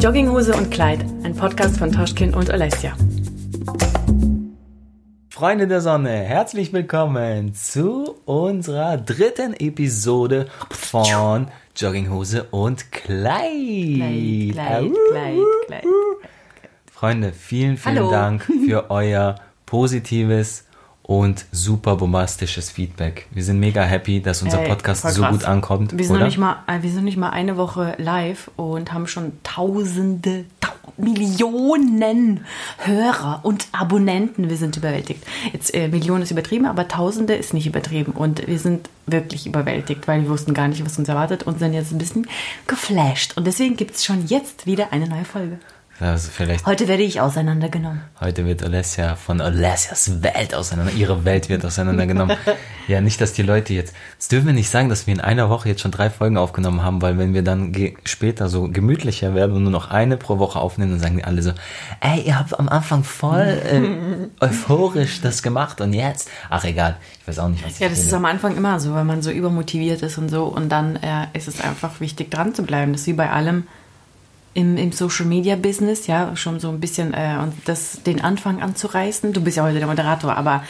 Jogginghose und Kleid, ein Podcast von Toschkin und Alessia. Freunde der Sonne, herzlich willkommen zu unserer dritten Episode von Jogginghose und Kleid. Kleid, Kleid. Kleid, Kleid. Freunde, vielen, vielen Hallo. Dank für euer positives und super bombastisches Feedback. Wir sind mega happy, dass unser Ey, Podcast so gut ankommt. Wir sind, oder? noch nicht mal, äh, wir sind nicht mal eine Woche live und haben schon tausende, tau Millionen Hörer und Abonnenten. Wir sind überwältigt. Jetzt äh, Millionen ist übertrieben, aber Tausende ist nicht übertrieben. Und wir sind wirklich überwältigt, weil wir wussten gar nicht, was uns erwartet und sind jetzt ein bisschen geflasht. Und deswegen gibt es schon jetzt wieder eine neue Folge. Also vielleicht Heute werde ich auseinandergenommen. Heute wird Alessia von Alessias Welt auseinander, ihre Welt wird auseinandergenommen. ja, nicht, dass die Leute jetzt, jetzt dürfen wir nicht sagen, dass wir in einer Woche jetzt schon drei Folgen aufgenommen haben, weil wenn wir dann später so gemütlicher werden und nur noch eine pro Woche aufnehmen, dann sagen die alle so, ey, ihr habt am Anfang voll äh, euphorisch das gemacht und jetzt, ach egal, ich weiß auch nicht, was ich Ja, das ist rede. am Anfang immer so, wenn man so übermotiviert ist und so. Und dann äh, ist es einfach wichtig, dran zu bleiben. Das ist wie bei allem im, im Social Media Business, ja, schon so ein bisschen äh, und das, den Anfang anzureißen. Du bist ja heute der Moderator, aber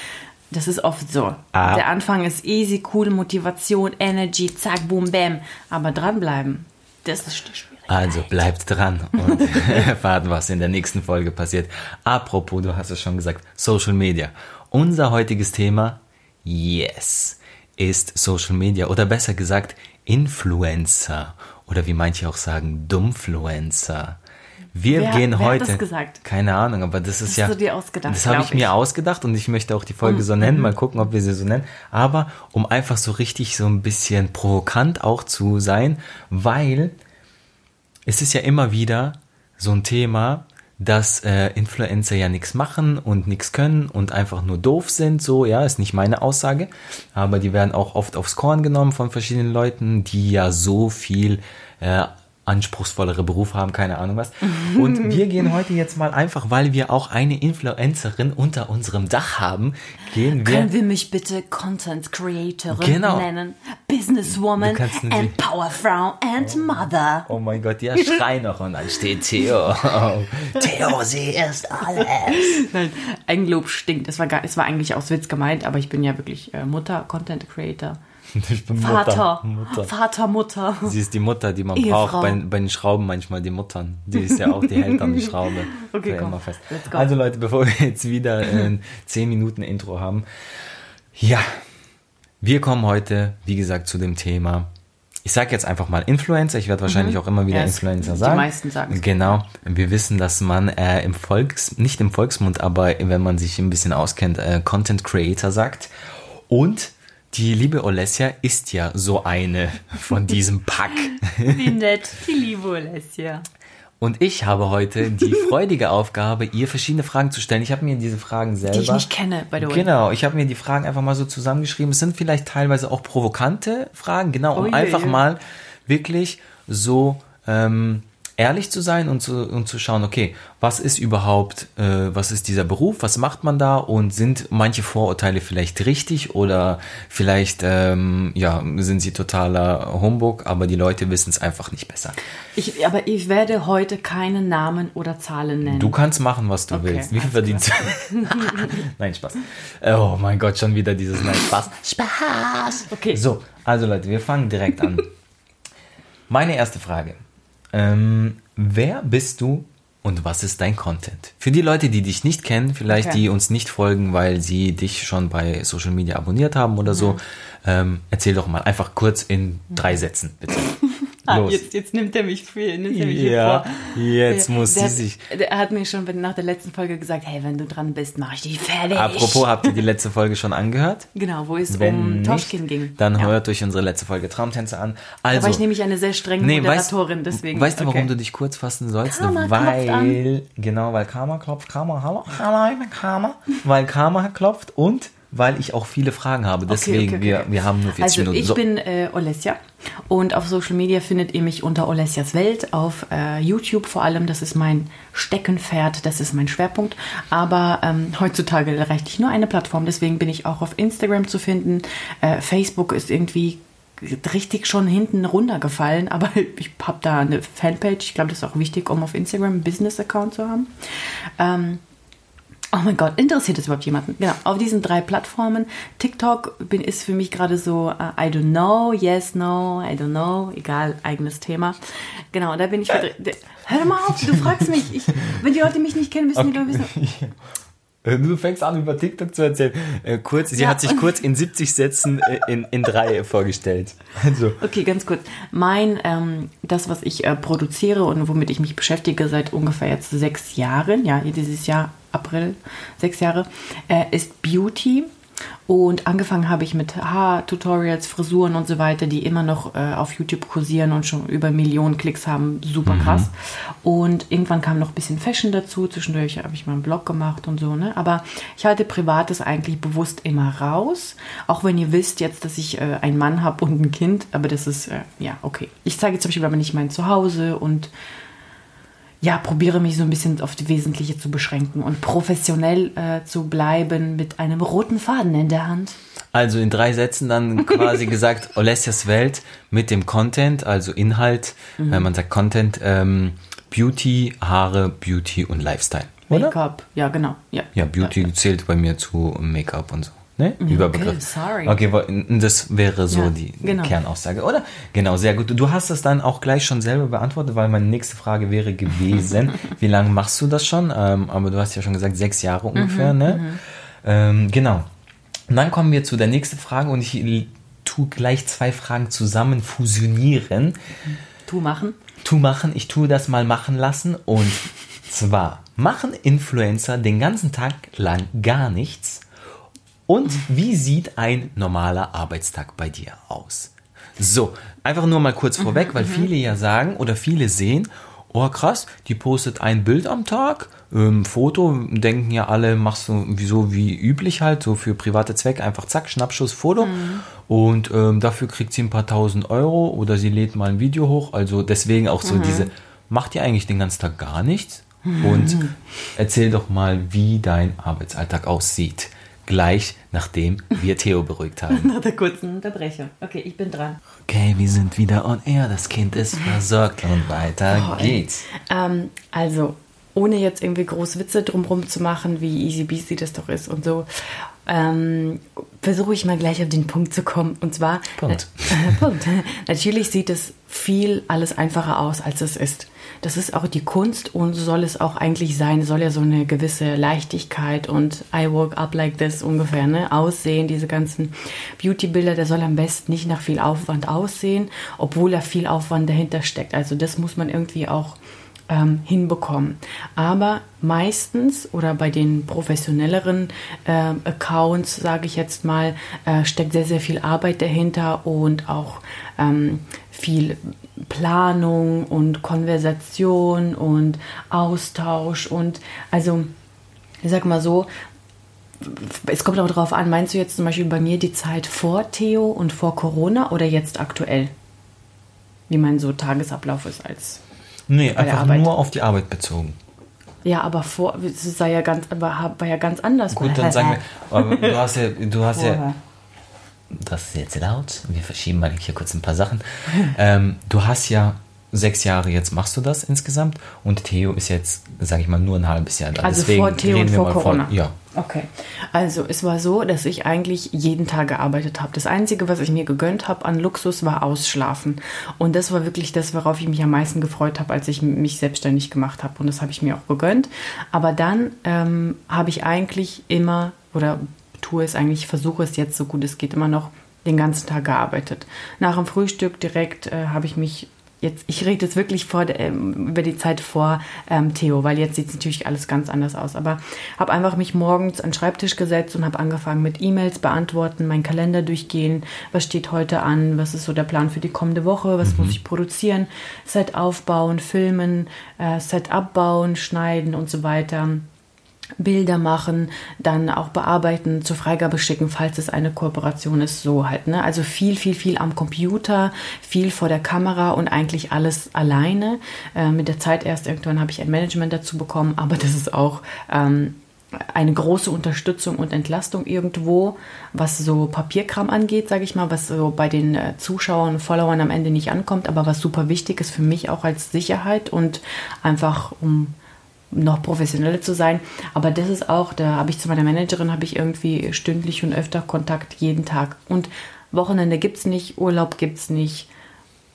das ist oft so. Ah. Der Anfang ist easy, cool, Motivation, Energy, zack, boom, bam. Aber dranbleiben, das ist schwierig. Also bleibt dran und erfahrt, was in der nächsten Folge passiert. Apropos, du hast es schon gesagt, Social Media. Unser heutiges Thema, yes, ist Social Media oder besser gesagt Influencer oder wie manche auch sagen, Dummfluencer. Wir Wer- gehen wer hat heute. das gesagt? Keine Ahnung, aber das ist hast ja. du dir ausgedacht, Das habe glaub ich mir ich. ausgedacht und ich möchte auch die Folge so nennen. Mal gucken, ob wir sie so nennen. Aber um einfach so richtig so ein bisschen provokant auch zu sein, weil es ist ja immer wieder so ein Thema, dass äh, Influencer ja nichts machen und nichts können und einfach nur doof sind, so, ja, ist nicht meine Aussage, aber die werden auch oft aufs Korn genommen von verschiedenen Leuten, die ja so viel äh, anspruchsvollere Beruf haben, keine Ahnung was. Und wir gehen heute jetzt mal einfach, weil wir auch eine Influencerin unter unserem Dach haben, gehen wir Können wir mich bitte Content Creatorin Genau. nennen? Businesswoman and Powerfrau and Mother. Oh mein Gott, ja, schrei noch und dann steht Theo. Theo, sie ist alles. Nein, Eigenlob stinkt. Es war, gar, es war eigentlich aus Witz gemeint, aber ich bin ja wirklich äh, Mutter, Content Creator. Ich bin Vater. Mutter. Vater, Mutter. Sie ist die Mutter, die man Ehefrau. braucht bei, bei den Schrauben manchmal, die Muttern. Die ist ja auch, die hält dann die Schraube Okay, komm. immer fest. Let's go. Also Leute, bevor wir jetzt wieder ein 10 Minuten Intro haben. Ja, wir kommen heute, wie gesagt, zu dem Thema. Ich sage jetzt einfach mal Influencer. Ich werde wahrscheinlich auch immer wieder Mhm. Ja, Influencer die sagen. meisten sagen's. Genau. Wir wissen, dass man äh, im Volks, nicht im Volksmund, aber wenn man sich ein bisschen auskennt, äh, Content Creator sagt. Und die liebe Olesja ist ja so eine von diesem Pack. Wie nett. Die liebe Alessia. Und ich habe heute die freudige Aufgabe, ihr verschiedene Fragen zu stellen. Ich habe mir diese Fragen selber. Die ich nicht kenne, by the way. Genau, ich habe mir die Fragen einfach mal so zusammengeschrieben. Es sind vielleicht teilweise auch provokante Fragen, genau, um Oh einfach mal wirklich so ähm, ehrlich zu sein und zu, und zu schauen, okay, was ist überhaupt, äh, was ist dieser Beruf, was macht man da und sind manche Vorurteile vielleicht richtig oder vielleicht ähm, ja, sind sie totaler Humbug, aber die Leute wissen es einfach nicht besser. Ich, aber ich werde heute keine Namen oder Zahlen nennen. Du kannst machen, was du Okay, willst. Wie viel verdienst du? Nein, Spaß. Oh mein Gott, schon wieder dieses Nein, Spaß. Spaß. Okay. So, also Leute, wir fangen direkt an. Meine erste Frage. Ähm, wer bist du und was ist dein Content? Für die Leute, die dich nicht kennen, vielleicht Okay. die uns nicht folgen, weil sie dich schon bei Social Media abonniert haben oder so, ähm, erzähl doch mal einfach kurz in drei Sätzen, bitte. Ah, jetzt, jetzt nimmt er mich für, nimmt er mich Ja, vor. jetzt muss der, sie sich. Der hat mir schon nach der letzten Folge gesagt, hey, wenn du dran bist, mach ich dich fertig. Apropos, habt ihr die letzte Folge schon angehört? Genau, wo es Wenn um nicht, Toschkin ging. dann ja. hört euch unsere letzte Folge Traumtänze an. Da Also, war ich nämlich eine sehr strenge nee, weißt, Moderatorin, deswegen. weißt du, warum okay. du dich kurz fassen sollst? Karma weil, genau, weil Karma klopft, Karma, hallo, hallo, ich bin Karma. Weil Karma klopft und weil ich auch viele Fragen habe. Deswegen, okay, okay. Wir, wir haben nur 40 Also Minuten. ich So. bin äh, Olesja und auf Social Media findet ihr mich unter Olesjas Welt, auf äh, YouTube vor allem, das ist mein Steckenpferd, das ist mein Schwerpunkt, aber ähm, heutzutage reicht nicht nur eine Plattform, deswegen bin ich auch auf Instagram zu finden, äh, Facebook ist irgendwie richtig schon hinten runtergefallen, aber ich habe da eine Fanpage. Ich glaube, das ist auch wichtig, um auf Instagram einen Business-Account zu haben. Ähm, Oh mein Gott, interessiert das überhaupt jemanden? Genau, auf diesen drei Plattformen. TikTok bin, ist für mich gerade so, uh, I don't know, yes, no, I don't know, egal, eigenes Thema. Genau, da bin ich verdreht. Hör mal auf, du fragst mich. Ich, wenn die Leute mich nicht kennen, müssen okay. die doch wissen. Äh, du fängst an, über TikTok zu erzählen. Äh, kurz, sie ja. hat sich kurz in 70 Sätzen äh, in, in drei vorgestellt. Also. Okay, ganz kurz. Mein, ähm, das, was ich äh, produziere und womit ich mich beschäftige seit ungefähr jetzt sechs Jahren, ja, dieses Jahr, April, sechs Jahre, äh, ist Beauty. Und angefangen habe ich mit Haar-Tutorials, Frisuren und so weiter, die immer noch äh, auf YouTube kursieren und schon über Millionen Klicks haben. Super mhm. krass. Und irgendwann kam noch ein bisschen Fashion dazu. Zwischendurch habe ich mal einen Blog gemacht und so. Ne? Aber ich halte Privates eigentlich bewusst immer raus. Auch wenn ihr wisst jetzt, dass ich äh, einen Mann habe und ein Kind. Aber das ist, äh, ja, okay. Ich zeige zum Beispiel aber nicht mein Zuhause und ja, probiere mich so ein bisschen auf die Wesentliche zu beschränken und professionell äh, zu bleiben mit einem roten Faden in der Hand. Also in drei Sätzen dann quasi gesagt, Olesias Welt mit dem Content, also Inhalt, mhm. wenn man sagt Content, ähm, Beauty, Haare, Beauty und Lifestyle. Make-up, ja genau. Ja, ja Beauty ja, ja. zählt bei mir zu Make-up und so ne? Überbegriff. Okay, sorry. Okay, das wäre so ja, die genau. Kernaussage, oder? Genau, sehr gut. Du hast das dann auch gleich schon selber beantwortet, weil meine nächste Frage wäre gewesen, wie lange machst du das schon? Ähm, aber du hast ja schon gesagt, sechs Jahre ungefähr, mhm, ne? Mhm. Ähm, genau. Und dann kommen wir zu der nächsten Frage und ich tue gleich zwei Fragen zusammen fusionieren. Tu machen. Tu machen, ich tue das mal machen lassen und zwar machen Influencer den ganzen Tag lang gar nichts und wie sieht ein normaler Arbeitstag bei dir aus? So, einfach nur mal kurz vorweg, weil mhm. viele ja sagen oder viele sehen, oh krass, die postet ein Bild am Tag, ähm, Foto, denken ja alle, machst du so wie üblich halt, so für private Zwecke, einfach zack, Schnappschuss, Foto. Mhm. Und ähm, dafür kriegt sie ein paar tausend Euro oder sie lädt mal ein Video hoch. Also deswegen auch so mhm. diese, macht ihr eigentlich den ganzen Tag gar nichts? Mhm. Und erzähl doch mal, wie dein Arbeitsalltag aussieht gleich nachdem wir Theo beruhigt haben. Nach der kurzen Unterbrechung. Okay, ich bin dran. Okay, wir sind wieder on air. Das Kind ist versorgt und weiter oh, geht's. Ähm, also, ohne jetzt irgendwie groß Witze drumherum zu machen, wie easy beasy das doch ist und so, ähm, versuche ich mal gleich auf den Punkt zu kommen. Und zwar, Punkt. Äh, Punkt. Natürlich sieht es viel alles einfacher aus, als es ist. Das ist auch die Kunst und so soll es auch eigentlich sein. Soll ja so eine gewisse Leichtigkeit und I woke up like this ungefähr, ne? Aussehen, diese ganzen Beauty-Bilder, der soll am besten nicht nach viel Aufwand aussehen, obwohl da viel Aufwand dahinter steckt. Also das muss man irgendwie auch ähm, hinbekommen. Aber meistens oder bei den professionelleren äh, Accounts, sage ich jetzt mal, äh, steckt sehr, sehr viel Arbeit dahinter und auch ähm, viel Planung und Konversation und Austausch und also ich sag mal so, es kommt auch darauf an, meinst du jetzt zum Beispiel bei mir die Zeit vor Theo und vor Corona oder jetzt aktuell? Wie mein so Tagesablauf ist als Nee, einfach nur auf die Arbeit bezogen. Ja, aber vor, es war ja ganz, war, war ja ganz anders. Gut, dann sagen wir, du hast ja, du hast ja, das ist jetzt laut, wir verschieben mal hier kurz ein paar Sachen. ähm, du hast ja sechs Jahre jetzt machst du das insgesamt und Theo ist jetzt, sage ich mal, nur ein halbes Jahr da. Also Deswegen vor Theo und vor Corona. Von, ja. Okay. Also es war so, dass ich eigentlich jeden Tag gearbeitet habe. Das Einzige, was ich mir gegönnt habe an Luxus, war Ausschlafen. Und das war wirklich das, worauf ich mich am meisten gefreut habe, als ich mich selbstständig gemacht habe. Und das habe ich mir auch gegönnt. Aber dann ähm, habe ich eigentlich immer, oder tue es eigentlich, versuche es jetzt so gut es geht, immer noch den ganzen Tag gearbeitet. Nach dem Frühstück direkt äh, habe ich mich jetzt, ich rede jetzt wirklich vor, ähm, über die Zeit vor ähm, Theo, weil jetzt sieht es natürlich alles ganz anders aus. Aber habe einfach mich morgens an den Schreibtisch gesetzt und habe angefangen mit E-Mails beantworten, meinen Kalender durchgehen, was steht heute an, was ist so der Plan für die kommende Woche, was mhm. muss ich produzieren, Set aufbauen, filmen, äh, Set abbauen, schneiden und so weiter. Bilder machen, dann auch bearbeiten, zur Freigabe schicken, falls es eine Kooperation ist, so halt. Ne? Also viel, viel, viel am Computer, viel vor der Kamera und eigentlich alles alleine. Äh, mit der Zeit erst irgendwann habe ich ein Management dazu bekommen, aber das ist auch ähm, eine große Unterstützung und Entlastung irgendwo, was so Papierkram angeht, sage ich mal, was so bei den äh, Zuschauern und Followern am Ende nicht ankommt, aber was super wichtig ist für mich auch als Sicherheit und einfach um noch professioneller zu sein. Aber das ist auch, da habe ich zu meiner Managerin, habe ich irgendwie stündlich und öfter Kontakt jeden Tag. Und Wochenende gibt es nicht, Urlaub gibt es nicht.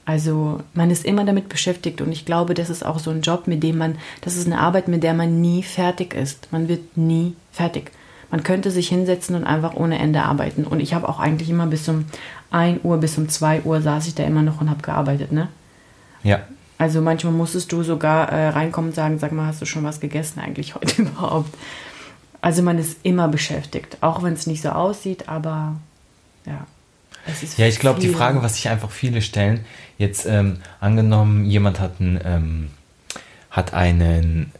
Also man ist immer damit beschäftigt und ich glaube, das ist auch so ein Job, mit dem man, das ist eine Arbeit, mit der man nie fertig ist. Man wird nie fertig. Man könnte sich hinsetzen und einfach ohne Ende arbeiten. Und ich habe auch eigentlich immer bis um 1 Uhr, bis um 2 Uhr saß ich da immer noch und habe gearbeitet, ne? Ja. Also manchmal musstest du sogar äh, reinkommen und sagen, sag mal, hast du schon was gegessen eigentlich heute überhaupt? Also man ist immer beschäftigt, auch wenn es nicht so aussieht, aber ja. ja, ich glaube, die Frage, was sich einfach viele stellen, jetzt ähm, angenommen, jemand hat einen, ähm, hat einen,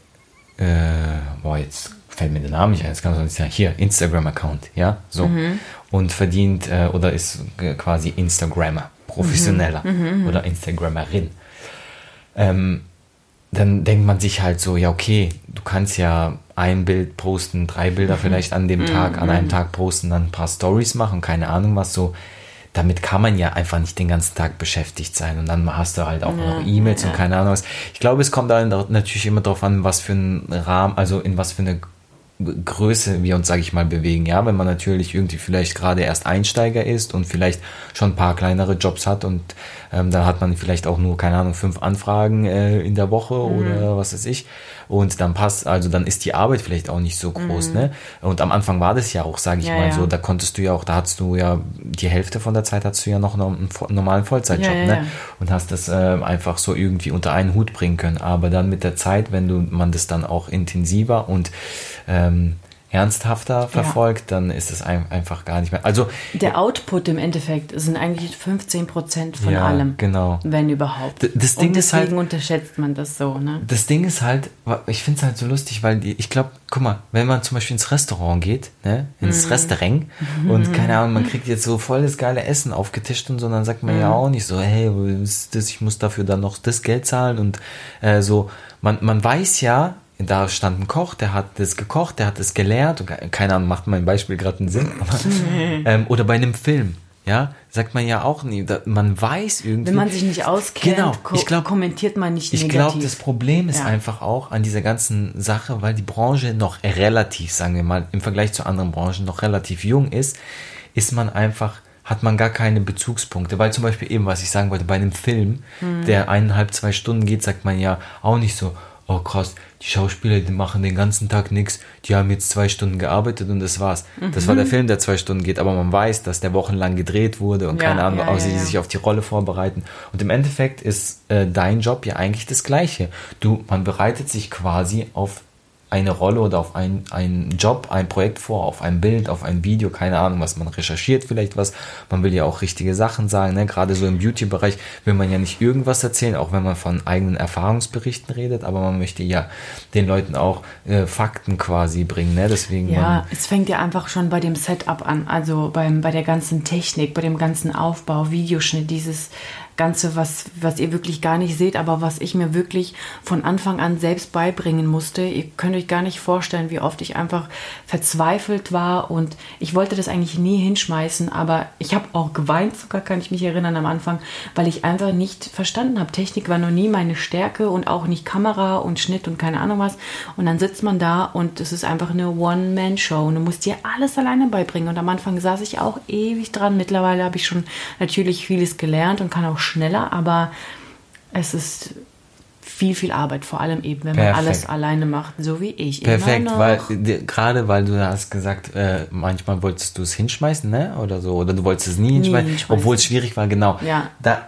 äh, boah, jetzt fällt mir der Name nicht ein, jetzt kann man sagen, hier, Instagram-Account, ja, so, mhm. und verdient äh, oder ist quasi Instagrammer, professioneller mhm. Mhm. oder Instagrammerin ähm, dann denkt man sich halt so, ja, okay, du kannst ja ein Bild posten, drei Bilder mhm. vielleicht an dem Tag, an einem mhm. Tag posten, dann ein paar Stories machen, keine Ahnung was so. Damit kann man ja einfach nicht den ganzen Tag beschäftigt sein. Und dann hast du halt auch ja, noch E-Mails ja. und keine Ahnung was. Ich glaube, es kommt dann natürlich immer darauf an, was für ein Rahmen, also in was für eine Größe wir uns, sage ich mal, bewegen. Ja, wenn man natürlich irgendwie vielleicht gerade erst Einsteiger ist und vielleicht schon ein paar kleinere Jobs hat und ähm, dann hat man vielleicht auch nur, keine Ahnung, fünf Anfragen äh, in der Woche mhm. oder was weiß ich. Und dann passt, also dann ist die Arbeit vielleicht auch nicht so groß. Mhm. Ne? Und am Anfang war das ja auch, sage ich ja, mal ja. so, da konntest du ja auch, da hattest du ja die Hälfte von der Zeit hattest du ja noch einen, normalen Vollzeitjob. Ja, ne? Und hast das äh, einfach so irgendwie unter einen Hut bringen können. Aber dann mit der Zeit, wenn du man das dann auch intensiver und ähm, ernsthafter verfolgt, ja. dann ist es einfach gar nicht mehr. Also der Output im Endeffekt sind eigentlich 15 Prozent von ja, allem, genau. wenn überhaupt. das Ding Und ist halt, unterschätzt man das so. Ne? Das Ding ist halt, ich finde es halt so lustig, weil die, ich glaube, guck mal, wenn man zum Beispiel ins Restaurant geht, ne, ins mhm. Restaurant und keine Ahnung, man kriegt jetzt so voll das geile Essen aufgetischt und so, dann sagt man mhm. ja auch nicht so, hey, das, ich muss dafür dann noch das Geld zahlen und äh, so. Man, man weiß ja, da stand ein Koch, der hat das gekocht, der hat das gelehrt. Und keine Ahnung, macht mein Beispiel gerade einen Sinn. Aber, ähm, oder bei einem Film, ja, sagt man ja auch nie. Man weiß irgendwie. Wenn man sich nicht auskennt, genau, ich glaub, kommentiert man nicht ich negativ. Ich glaube, das Problem ist ja. einfach auch an dieser ganzen Sache, weil die Branche noch relativ, sagen wir mal, im Vergleich zu anderen Branchen noch relativ jung ist, ist man einfach hat man gar keine Bezugspunkte. Weil zum Beispiel eben, was ich sagen wollte, bei einem Film, hm. der eineinhalb, zwei Stunden geht, sagt man ja auch nicht so, oh krass, die Schauspieler, die machen den ganzen Tag nichts, die haben jetzt zwei Stunden gearbeitet und das war's. Mhm. Das war der Film, der zwei Stunden geht, aber man weiß, dass der wochenlang gedreht wurde und ja, keine Ahnung, ja, auch ja, sie sich auf die Rolle vorbereiten. Und im Endeffekt ist äh, dein Job ja eigentlich das Gleiche. Du, man bereitet sich quasi auf eine Rolle oder auf ein, einen Job, ein Projekt vor, auf ein Bild, auf ein Video, keine Ahnung, was man recherchiert, vielleicht was. Man will ja auch richtige Sachen sagen, ne? gerade so im Beauty-Bereich will man ja nicht irgendwas erzählen, auch wenn man von eigenen Erfahrungsberichten redet, aber man möchte ja den Leuten auch äh, Fakten quasi bringen, ne? deswegen. Ja, es fängt ja einfach schon bei dem Setup an, also beim, bei der ganzen Technik, bei dem ganzen Aufbau, Videoschnitt, dieses Ganze, was, was ihr wirklich gar nicht seht, aber was ich mir wirklich von Anfang an selbst beibringen musste. Ihr könnt euch gar nicht vorstellen, wie oft ich einfach verzweifelt war und ich wollte das eigentlich nie hinschmeißen, aber ich habe auch geweint, sogar kann ich mich erinnern am Anfang, weil ich einfach nicht verstanden habe. Technik war noch nie meine Stärke und auch nicht Kamera und Schnitt und keine Ahnung was. Und dann sitzt man da und es ist einfach eine One-Man-Show und du musst dir alles alleine beibringen. Und am Anfang saß ich auch ewig dran. Mittlerweile habe ich schon natürlich vieles gelernt und kann auch schneller, aber es ist viel, viel Arbeit, vor allem eben, wenn Perfekt. man alles alleine macht, so wie ich. Perfekt, weil gerade weil du hast gesagt, äh, manchmal wolltest du es hinschmeißen, ne? Oder so, oder du wolltest es nie, nie hinschmeißen, hinschmeißen, obwohl es schwierig war, genau. Ja. Da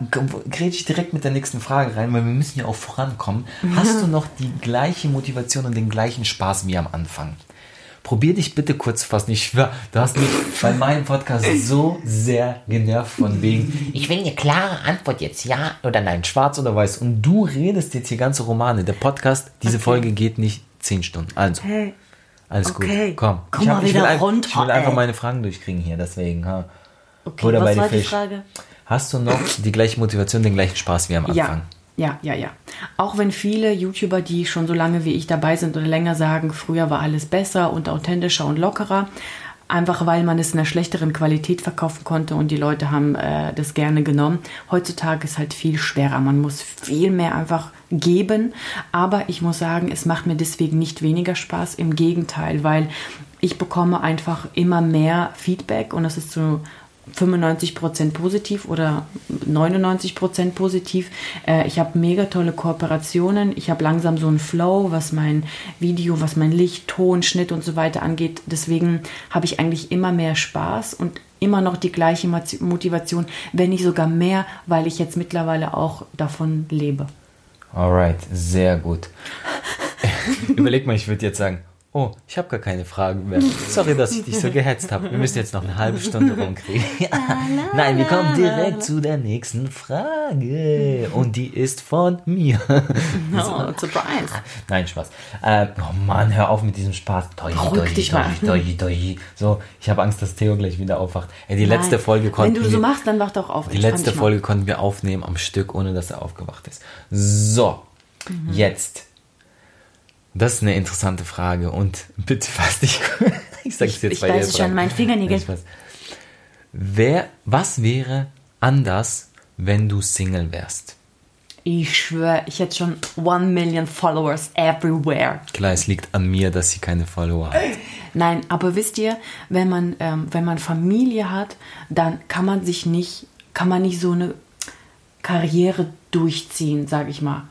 gerät ich direkt mit der nächsten Frage rein, weil wir müssen ja auch vorankommen. Hast du noch die gleiche Motivation und den gleichen Spaß wie am Anfang? Probier dich bitte kurz fassen. Ich schwör, du hast mich bei meinem Podcast so sehr genervt von wegen, ich will eine klare Antwort jetzt, ja oder nein, schwarz oder weiß. Und du redest jetzt hier ganze Romane. Der Podcast, diese okay. Folge geht nicht zehn Stunden. Also. Hey. Alles okay. gut. Komm. Komm ich, hab, ich, will, runter, ich will einfach meine Fragen durchkriegen hier, deswegen. Ha. Okay, was war die Frage? Hast du noch die gleiche Motivation, den gleichen Spaß wie am Anfang? Ja, ja, ja, ja. auch wenn viele YouTuber, die schon so lange wie ich dabei sind oder länger sagen, früher war alles besser und authentischer und lockerer, einfach weil man es in einer schlechteren Qualität verkaufen konnte und die Leute haben äh, das gerne genommen. Heutzutage ist halt viel schwerer. Man muss viel mehr einfach geben. Aber ich muss sagen, es macht mir deswegen nicht weniger Spaß. Im Gegenteil, weil ich bekomme einfach immer mehr Feedback und das ist so 95% positiv oder 99% positiv. Äh, ich habe mega tolle Kooperationen. Ich habe langsam so einen Flow, was mein Video, was mein Licht, Ton, Schnitt und so weiter angeht. Deswegen habe ich eigentlich immer mehr Spaß und immer noch die gleiche Motivation, wenn nicht sogar mehr, weil ich jetzt mittlerweile auch davon lebe. Alright, sehr gut. Überleg mal, ich würde jetzt sagen, Oh, ich habe gar keine Fragen mehr. Sorry, dass ich dich so gehetzt habe. Wir müssen jetzt noch eine halbe Stunde rumkriegen. Nein, wir kommen direkt zu der nächsten Frage. Und die ist von mir. No, surprise. Nein, Spaß. Äh, oh Mann, hör auf mit diesem Spaß. Doi, doi, doi, doi. So, ich habe Angst, dass Theo gleich wieder aufwacht. Ey, die Nein. letzte Folge konnten Wenn du so machst, dann wach doch auf. Die letzte Folge konnten wir aufnehmen am Stück, ohne dass er aufgewacht ist. So, mhm. jetzt das ist eine interessante Frage und bitte fass dich. ich sag's jetzt ich, bei ich weiß schon, mein Fingernägel. Wer, was wäre anders, wenn du Single wärst? Ich schwöre, ich hätte schon one million Followers everywhere. Klar, es liegt an mir, dass sie keine Follower hat. Nein, aber wisst ihr, wenn man, ähm, wenn man Familie hat, dann kann man sich nicht, kann man nicht so eine Karriere durchziehen, sag ich mal.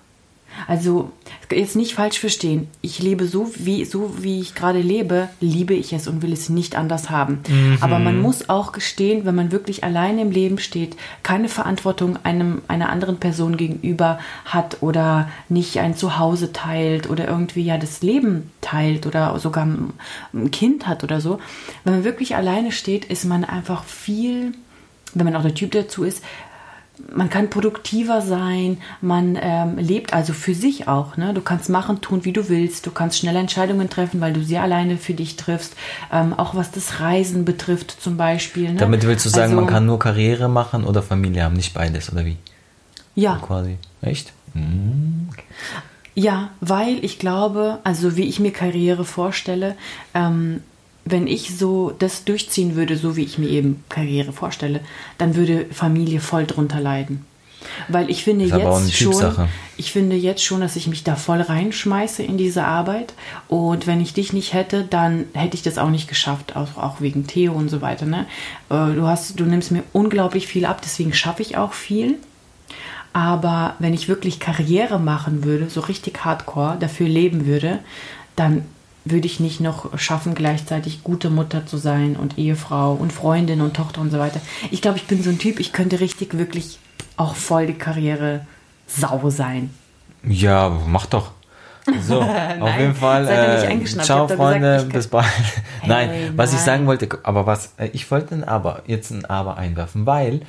Also jetzt nicht falsch verstehen. Ich lebe so wie so wie ich gerade lebe, liebe ich es und will es nicht anders haben. Mhm. Aber man muss auch gestehen, wenn man wirklich alleine im Leben steht, keine Verantwortung einem einer anderen Person gegenüber hat oder nicht ein Zuhause teilt oder irgendwie ja das Leben teilt oder sogar ein Kind hat oder so. Wenn man wirklich alleine steht, ist man einfach viel wenn man auch der Typ dazu ist, man kann produktiver sein, man ähm, lebt also für sich auch. Ne? Du kannst machen, tun, wie du willst. Du kannst schnelle Entscheidungen treffen, weil du sie alleine für dich triffst. Ähm, auch was das Reisen betrifft zum Beispiel. Ne? Damit willst du sagen, also, man kann nur Karriere machen oder Familie haben, nicht beides, oder wie? Ja. So quasi. Echt? Mhm. Ja, weil ich glaube, also wie ich mir Karriere vorstelle, ähm, wenn ich so das durchziehen würde, so wie ich mir eben Karriere vorstelle, dann würde Familie voll drunter leiden. Weil ich finde jetzt schon, ich finde jetzt schon, dass ich mich da voll reinschmeiße in diese Arbeit. Und wenn ich dich nicht hätte, dann hätte ich das auch nicht geschafft, auch, auch wegen Theo und so weiter. Ne? Äh, du hast, du nimmst mir unglaublich viel ab, deswegen schaffe ich auch viel. Aber wenn ich wirklich Karriere machen würde, so richtig hardcore, dafür leben würde, dann würde ich nicht noch schaffen, gleichzeitig gute Mutter zu sein und Ehefrau und Freundin und Tochter und so weiter. Ich glaube, ich bin so ein Typ, ich könnte richtig wirklich auch voll die Karriere sau sein. Ja, mach doch. So, auf jeden Fall. Äh, ciao, Freunde, gesagt, bis bald. Hey, nein, was nein. ich sagen wollte, aber was, äh, ich wollte ein Aber, jetzt ein Aber einwerfen, weil.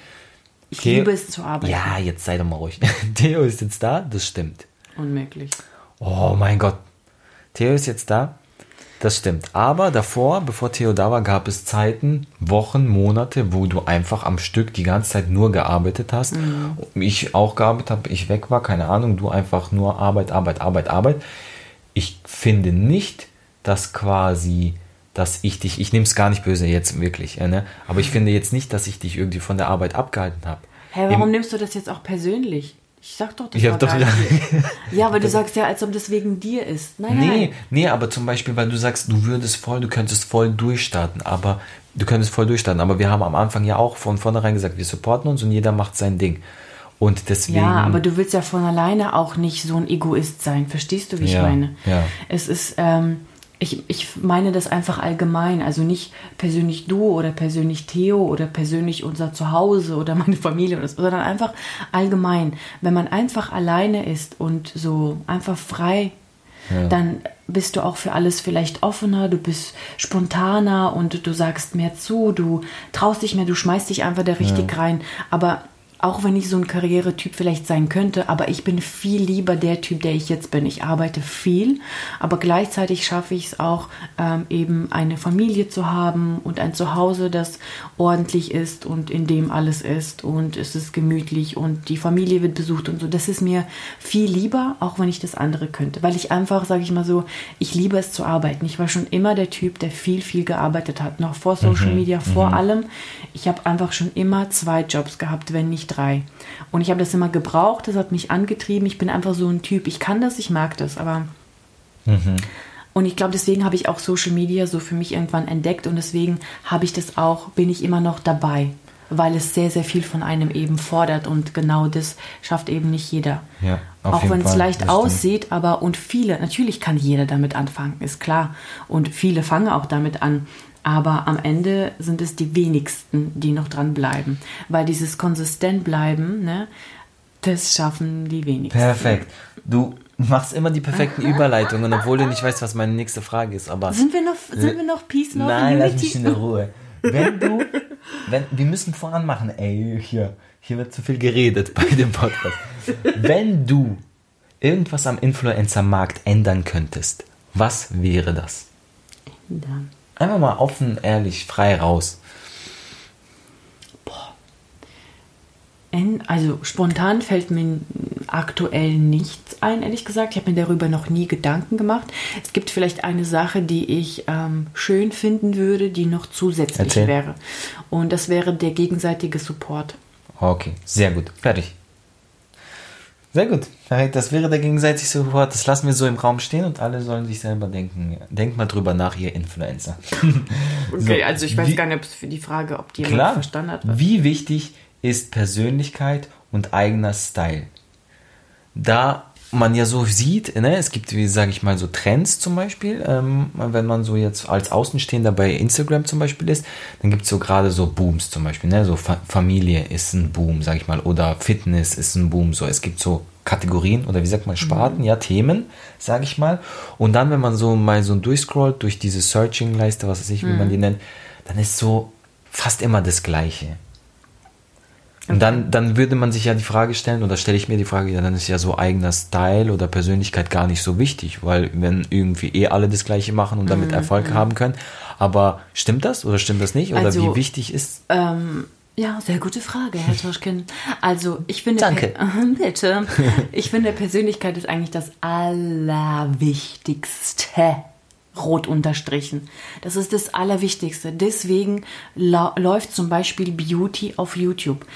Ich Theo, liebe es zu arbeiten. Ja, jetzt sei doch mal ruhig. Theo ist jetzt da, das stimmt. Unmöglich. Oh mein Gott. Theo ist jetzt da. Das stimmt. Aber davor, bevor Theo da war, gab es Zeiten, Wochen, Monate, wo du einfach am Stück die ganze Zeit nur gearbeitet hast. Mhm. Ich auch gearbeitet habe, ich weg war, keine Ahnung, du einfach nur Arbeit, Arbeit, Arbeit, Arbeit. Ich finde nicht, dass quasi, dass ich dich, ich nehme es gar nicht böse jetzt wirklich, ne? aber ich finde jetzt nicht, dass ich dich irgendwie von der Arbeit abgehalten habe. Hä, warum Im, nimmst du das jetzt auch persönlich? Ich sag doch, das ich war doch gar Ja, aber du sagst ja, als ob das wegen dir ist. Nein, nee, nein. nee, aber zum Beispiel, weil du sagst, du würdest voll, du könntest voll durchstarten, aber du könntest voll durchstarten. Aber wir haben am Anfang ja auch von vornherein gesagt, wir supporten uns und jeder macht sein Ding. Und deswegen. Ja, aber du willst ja von alleine auch nicht so ein Egoist sein. Verstehst du, wie ja, ich meine? Ja. Es ist, ähm, ich, ich meine das einfach allgemein, also nicht persönlich du oder persönlich Theo oder persönlich unser Zuhause oder meine Familie oder so, sondern einfach allgemein. Wenn man einfach alleine ist und so einfach frei, ja. dann bist du auch für alles vielleicht offener, du bist spontaner und du sagst mehr zu, du traust dich mehr, du schmeißt dich einfach da richtig ja. rein. Aber auch wenn ich so ein Karrieretyp vielleicht sein könnte, aber ich bin viel lieber der Typ, der ich jetzt bin. Ich arbeite viel, aber gleichzeitig schaffe ich es auch, ähm, eben eine Familie zu haben und ein Zuhause, das ordentlich ist und in dem alles ist und es ist gemütlich und die Familie wird besucht und so. Das ist mir viel lieber, auch wenn ich das andere könnte, weil ich einfach, sage ich mal so, ich liebe es zu arbeiten. Ich war schon immer der Typ, der viel, viel gearbeitet hat, noch vor Social mhm, Media, vor mhm. allem. Ich habe einfach schon immer zwei Jobs gehabt, wenn nicht drei. Und ich habe das immer gebraucht, das hat mich angetrieben. Ich bin einfach so ein Typ. Ich kann das, ich mag das, aber. Mhm. Und ich glaube, deswegen habe ich auch Social Media so für mich irgendwann entdeckt und deswegen habe ich das auch, bin ich immer noch dabei, weil es sehr, sehr viel von einem eben fordert und genau das schafft eben nicht jeder. Ja, auch wenn es leicht aussieht, aber und viele, natürlich kann jeder damit anfangen, ist klar. Und viele fangen auch damit an. Aber am Ende sind es die wenigsten, die noch dran bleiben. Weil dieses konsistent bleiben, ne, das schaffen die wenigsten. Perfekt. Du machst immer die perfekten Überleitungen, obwohl du nicht weißt, was meine nächste Frage ist. Aber sind wir noch, sind wir noch Peace, noch Nein, lass mich in der Ruhe. Wenn du, wenn, wir müssen voran machen, ey, hier, hier wird zu viel geredet bei dem Podcast. Wenn du irgendwas am Influencer-Markt ändern könntest, was wäre das? Ändern. Einfach mal offen, ehrlich, frei raus. Boah. Also spontan fällt mir aktuell nichts ein, ehrlich gesagt. Ich habe mir darüber noch nie Gedanken gemacht. Es gibt vielleicht eine Sache, die ich ähm, schön finden würde, die noch zusätzlich Erzähl. wäre. Und das wäre der gegenseitige Support. Okay, sehr gut. Fertig. Sehr gut. Das wäre der gegenseitige Support. Das lassen wir so im Raum stehen und alle sollen sich selber denken. Denkt mal drüber nach, ihr Influencer. okay, so, also ich weiß wie, gar nicht, ob es für die Frage, ob die klar, verstanden hat. Was. Wie wichtig ist Persönlichkeit und eigener Style? Da man ja so sieht, ne, es gibt, wie sage ich mal, so Trends zum Beispiel, ähm, wenn man so jetzt als Außenstehender bei Instagram zum Beispiel ist, dann gibt es so gerade so Booms zum Beispiel, ne, so Fa Familie ist ein Boom, sage ich mal, oder Fitness ist ein Boom, so, es gibt so Kategorien oder wie sagt man, Sparten, mhm. ja, Themen, sage ich mal, und dann, wenn man so mal so durchscrollt durch diese Searching-Leiste, was weiß ich, wie mhm. man die nennt, dann ist so fast immer das Gleiche. Und dann, dann würde man sich ja die Frage stellen, oder stelle ich mir die Frage, ja, dann ist ja so eigener Style oder Persönlichkeit gar nicht so wichtig, weil wenn irgendwie eh alle das Gleiche machen und damit mhm. Erfolg mhm. haben können. Aber stimmt das oder stimmt das nicht? Oder also, wie wichtig ist? Ähm, ja, sehr gute Frage, Herr Toschkin. Also ich finde, Danke. Bitte. Ich finde, Persönlichkeit ist eigentlich das Allerwichtigste rot unterstrichen. Das ist das Allerwichtigste. Deswegen läuft zum Beispiel Beauty auf YouTube.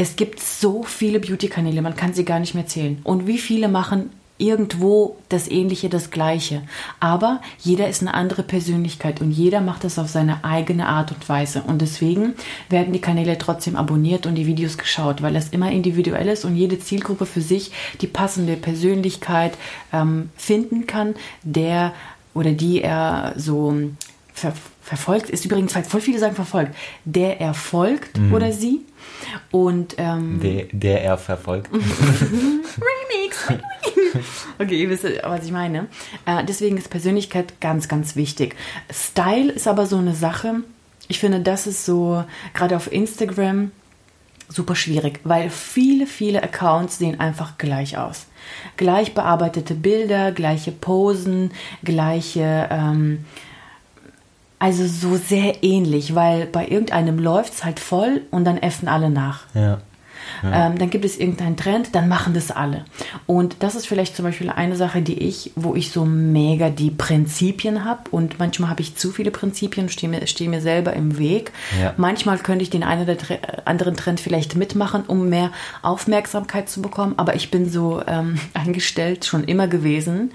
Es gibt so viele Beauty-Kanäle, man kann sie gar nicht mehr zählen. Und wie viele machen irgendwo das Ähnliche, das Gleiche. Aber jeder ist eine andere Persönlichkeit und jeder macht das auf seine eigene Art und Weise. Und deswegen werden die Kanäle trotzdem abonniert und die Videos geschaut, weil es immer individuell ist und jede Zielgruppe für sich die passende Persönlichkeit ähm, finden kann, der oder die er so ver verfolgt, ist übrigens halt voll viele sagen verfolgt, der er folgt mhm. oder sie. Und ähm, der, der er verfolgt. Remix. okay, ihr wisst, was ich meine. Äh, deswegen ist Persönlichkeit ganz, ganz wichtig. Style ist aber so eine Sache. Ich finde, das ist so, gerade auf Instagram, super schwierig, weil viele, viele Accounts sehen einfach gleich aus gleich bearbeitete Bilder, gleiche Posen, gleiche, ähm, also so sehr ähnlich, weil bei irgendeinem läuft es halt voll und dann effen alle nach. Ja. Ja. Ähm, dann gibt es irgendeinen Trend, dann machen das alle. Und das ist vielleicht zum Beispiel eine Sache, die ich, wo ich so mega die Prinzipien habe und manchmal habe ich zu viele Prinzipien, stehe mir, steh mir selber im Weg. Ja. Manchmal könnte ich den einen oder anderen Trend vielleicht mitmachen, um mehr Aufmerksamkeit zu bekommen, aber ich bin so ähm, eingestellt, schon immer gewesen,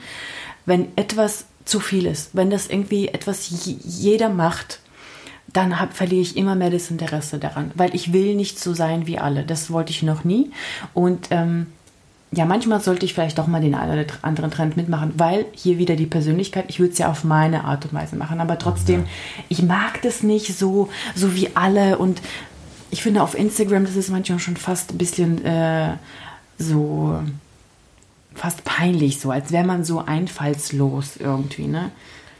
wenn etwas zu viel ist, wenn das irgendwie etwas jeder macht, dann hab, verliere ich immer mehr das Interesse daran, weil ich will nicht so sein wie alle. Das wollte ich noch nie. Und ähm, ja, manchmal sollte ich vielleicht doch mal den einen oder anderen Trend mitmachen, weil hier wieder die Persönlichkeit, ich würde es ja auf meine Art und Weise machen, aber trotzdem, ja. ich mag das nicht so, so wie alle und ich finde auf Instagram, das ist manchmal schon fast ein bisschen äh, so, fast peinlich, so als wäre man so einfallslos irgendwie, ne?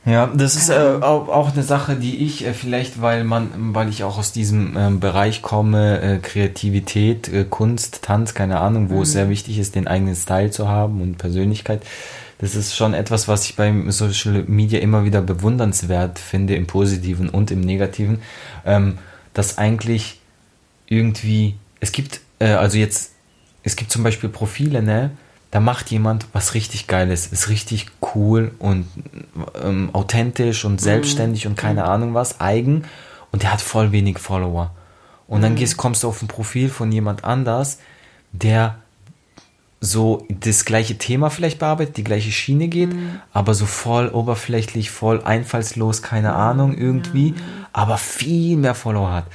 Ja, das ist äh, auch, auch eine Sache, die ich äh, vielleicht, weil man, weil ich auch aus diesem ähm, Bereich komme, äh, Kreativität, äh, Kunst, Tanz, keine Ahnung, wo es sehr wichtig ist, den eigenen Style zu haben und Persönlichkeit. Das ist schon etwas, was ich beim Social Media immer wieder bewundernswert finde, im Positiven und im Negativen, ähm, dass eigentlich irgendwie, es gibt, äh, also jetzt, es gibt zum Beispiel Profile, ne, da macht jemand was richtig Geiles, ist richtig cool und ähm, authentisch und selbstständig und keine Ahnung was, eigen. Und der hat voll wenig Follower. Und dann gehst, kommst du auf ein Profil von jemand anders, der so das gleiche Thema vielleicht bearbeitet, die gleiche Schiene geht, aber so voll oberflächlich, voll einfallslos, keine Ahnung irgendwie, aber viel mehr Follower hat.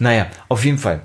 Naja, auf jeden Fall.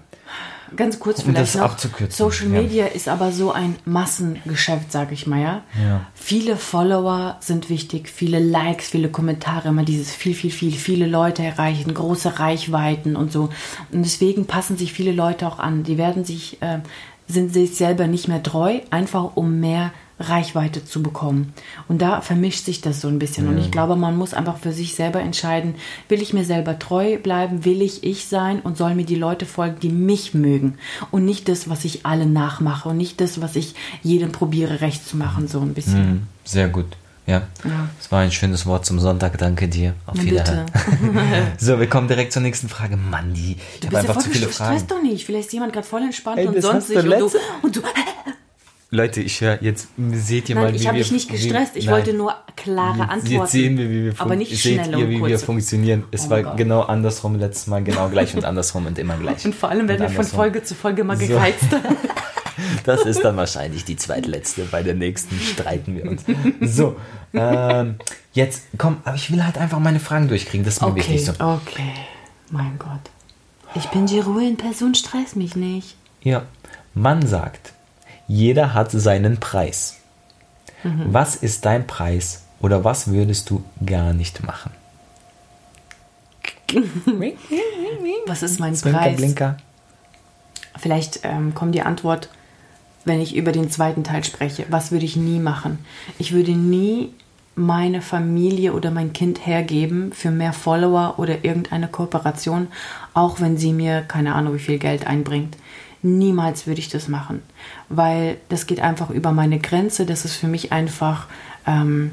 Ganz kurz Um vielleicht das noch. abzukürzen, Social ja. Media ist aber so ein Massengeschäft, sag ich mal, ja? Ja. Viele Follower sind wichtig, viele Likes, viele Kommentare, immer dieses viel, viel, viel, viele Leute erreichen, große Reichweiten und so. Und deswegen passen sich viele Leute auch an. Die werden sich, äh, sind sich selber nicht mehr treu, einfach um mehr Reichweite zu bekommen. Und da vermischt sich das so ein bisschen. Und ich glaube, man muss einfach für sich selber entscheiden, will ich mir selber treu bleiben, will ich ich sein und sollen mir die Leute folgen, die mich mögen. Und nicht das, was ich alle nachmache und nicht das, was ich jedem probiere recht zu machen, so ein bisschen. Mhm, Sehr gut. Ja. Ja. Das war ein schönes Wort zum Sonntag. Danke dir. Auf Bitte. Wiederhören. so, wir kommen direkt zur nächsten Frage. Mann, die, ich Du habe bist ja einfach voll zu viele Fragen. doch nicht. Vielleicht ist jemand gerade voll entspannt Ey, und sonst nicht. Und du, und du, Leute, ich höre, jetzt seht ihr mal, nein, wie ich habe dich nicht gestresst. Ich Nein. wollte nur klare Jetzt- Antworten. Jetzt sehen wir, wie wir aber nicht seht ihr, wie wir funktionieren. Es Oh war Gott. genau andersrum letztes Mal, genau gleich und andersrum und immer gleich. Und vor allem werden wir von. Folge zu Folge mal So. gereizt. Das ist dann wahrscheinlich die zweitletzte. Bei der nächsten streiten wir uns. So, ähm, jetzt komm, aber ich will halt einfach meine Fragen durchkriegen. Das ist mir Okay, wichtig so. okay. Mein Gott. Ich bin die Ruhe-in-Person, stress mich nicht. Ja, man sagt, jeder hat seinen Preis. Mhm. Was ist dein Preis oder was würdest du gar nicht machen? Was ist mein Zwinker, Preis? Blinker. Vielleicht ähm, kommt die Antwort, wenn ich über den zweiten Teil spreche. Was würde ich nie machen? Ich würde nie meine Familie oder mein Kind hergeben für mehr Follower oder irgendeine Kooperation, auch wenn sie mir keine Ahnung wie viel Geld einbringt. Niemals würde ich das machen, weil das geht einfach über meine Grenze. Das ist für mich einfach ähm,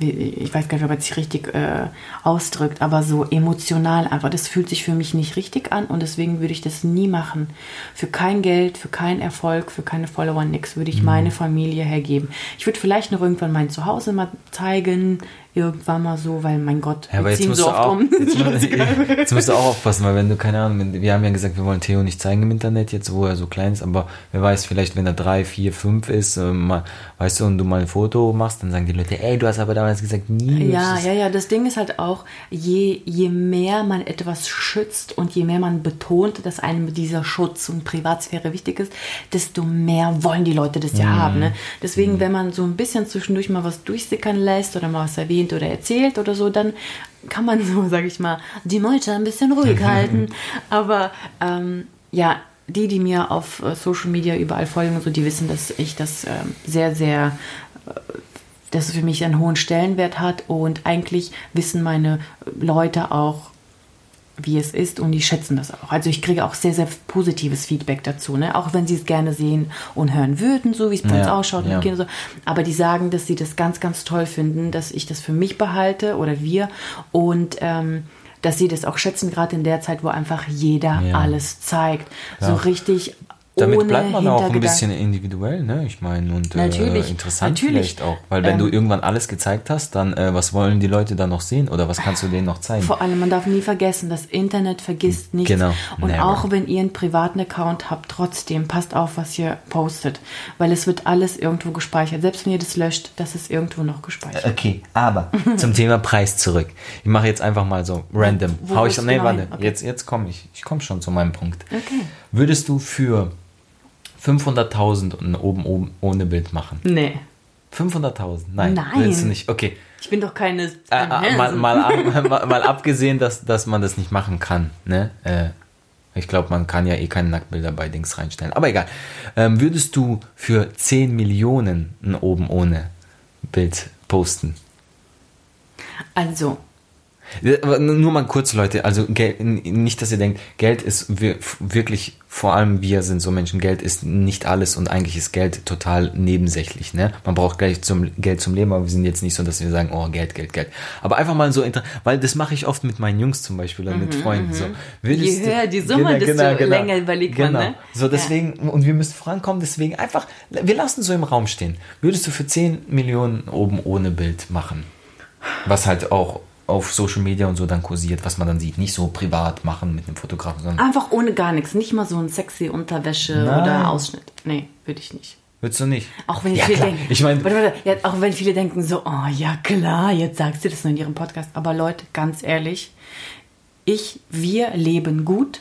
ich weiß gar nicht, ob man sich richtig äh, ausdrückt, aber so emotional einfach. Das fühlt sich für mich nicht richtig an und deswegen würde ich das nie machen. Für kein Geld, für keinen Erfolg, für keine Follower, nix würde Mhm. ich meine Familie hergeben. Ich würde vielleicht noch irgendwann mein Zuhause mal zeigen, irgendwann mal so, weil mein Gott, Ja, aber jetzt musst, so du oft auch, um. jetzt, jetzt musst du auch aufpassen, weil wenn du, keine Ahnung, wir haben ja gesagt, wir wollen Theo nicht zeigen im Internet, jetzt wo er so klein ist, aber wer weiß, vielleicht wenn er drei, vier, fünf ist, äh, mal, weißt du, und du mal ein Foto machst, dann sagen die Leute, ey, du hast aber damals gesagt, nie. Ja, ja, ja. Das Ding ist halt auch, je, je mehr man etwas schützt und je mehr man betont, dass einem dieser Schutz und Privatsphäre wichtig ist, desto mehr wollen die Leute das ja Mhm. haben. Ne? Deswegen, wenn man so ein bisschen zwischendurch mal was durchsickern lässt oder mal was erwähnt oder erzählt oder so, dann kann man so, sag ich mal, die Meute ein bisschen ruhig halten. Aber ähm, ja, die, die mir auf äh, Social Media überall folgen, und so, die wissen, dass ich das ähm, sehr, sehr dass es für mich einen hohen Stellenwert hat und eigentlich wissen meine Leute auch, wie es ist und die schätzen das auch. Also ich kriege auch sehr, sehr positives Feedback dazu, ne? auch wenn sie es gerne sehen und hören würden, so wie es bei uns Ja, ausschaut. ja. so. Aber die sagen, dass sie das ganz, ganz toll finden, dass ich das für mich behalte oder wir und ähm, dass sie das auch schätzen, gerade in der Zeit, wo einfach jeder Ja. alles zeigt. So Ja. richtig Damit bleibt man auch ein bisschen individuell, ne? Ich meine, und Natürlich, äh, interessant natürlich. vielleicht auch. Weil wenn du Ähm, irgendwann alles gezeigt hast, dann äh, was wollen die Leute dann noch sehen oder was kannst du denen noch zeigen? Vor allem, man darf nie vergessen, das Internet vergisst nichts. Genau, Und never. auch wenn ihr einen privaten Account habt, trotzdem passt auf, was ihr postet. Weil es wird alles irgendwo gespeichert. Selbst wenn ihr das löscht, das ist irgendwo noch gespeichert. Okay, aber zum Thema Preis zurück. Ich mache jetzt einfach mal so random. Wo Hau ich du nee, genau warte? Okay. jetzt, jetzt komme ich. Ich komme schon zu meinem Punkt. Okay. Würdest du für 500.000 ein oben, oben ohne Bild machen? Nee. 500.000? Nein. Nein. Willst du nicht? Okay. Ich bin doch keine. Äh, äh, mal, mal, mal, mal abgesehen, dass, dass man das nicht machen kann. Ne? Äh, ich glaube, man kann ja eh keine Nacktbilder bei Dings reinstellen. Aber egal. Ähm, würdest du für 10 Millionen ein oben ohne Bild posten? Also, Nur mal kurz, Leute. Also nicht, dass ihr denkt, Geld ist wir- wirklich, vor allem wir sind so Menschen, Geld ist nicht alles und eigentlich ist Geld total nebensächlich. Ne? Man braucht gleich zum Geld zum Leben, aber wir sind jetzt nicht so, dass wir sagen, oh Geld, Geld, Geld. Aber einfach mal so, weil das mache ich oft mit meinen Jungs zum Beispiel oder mit Freunden. So. Mhm, Je höher die Summe, desto länger überlegt man, genau. ne? So deswegen, und wir müssen vorankommen, deswegen einfach, wir lassen so im Raum stehen. Würdest du für 10 Millionen oben ohne Bild machen? Was halt auch auf Social Media und so dann kursiert, was man dann sieht. Nicht so privat machen mit einem Fotografen, sondern einfach ohne gar nichts. Nicht mal so ein sexy Unterwäsche Nein. oder Ausschnitt. Nee, würde ich nicht. würdest du nicht. Auch wenn ja, viele klar. denken, Ich meine, warte, warte, ja, auch wenn viele denken so, oh ja klar, jetzt sagst du das nur in ihrem Podcast. Aber Leute, ganz ehrlich, ich, wir leben gut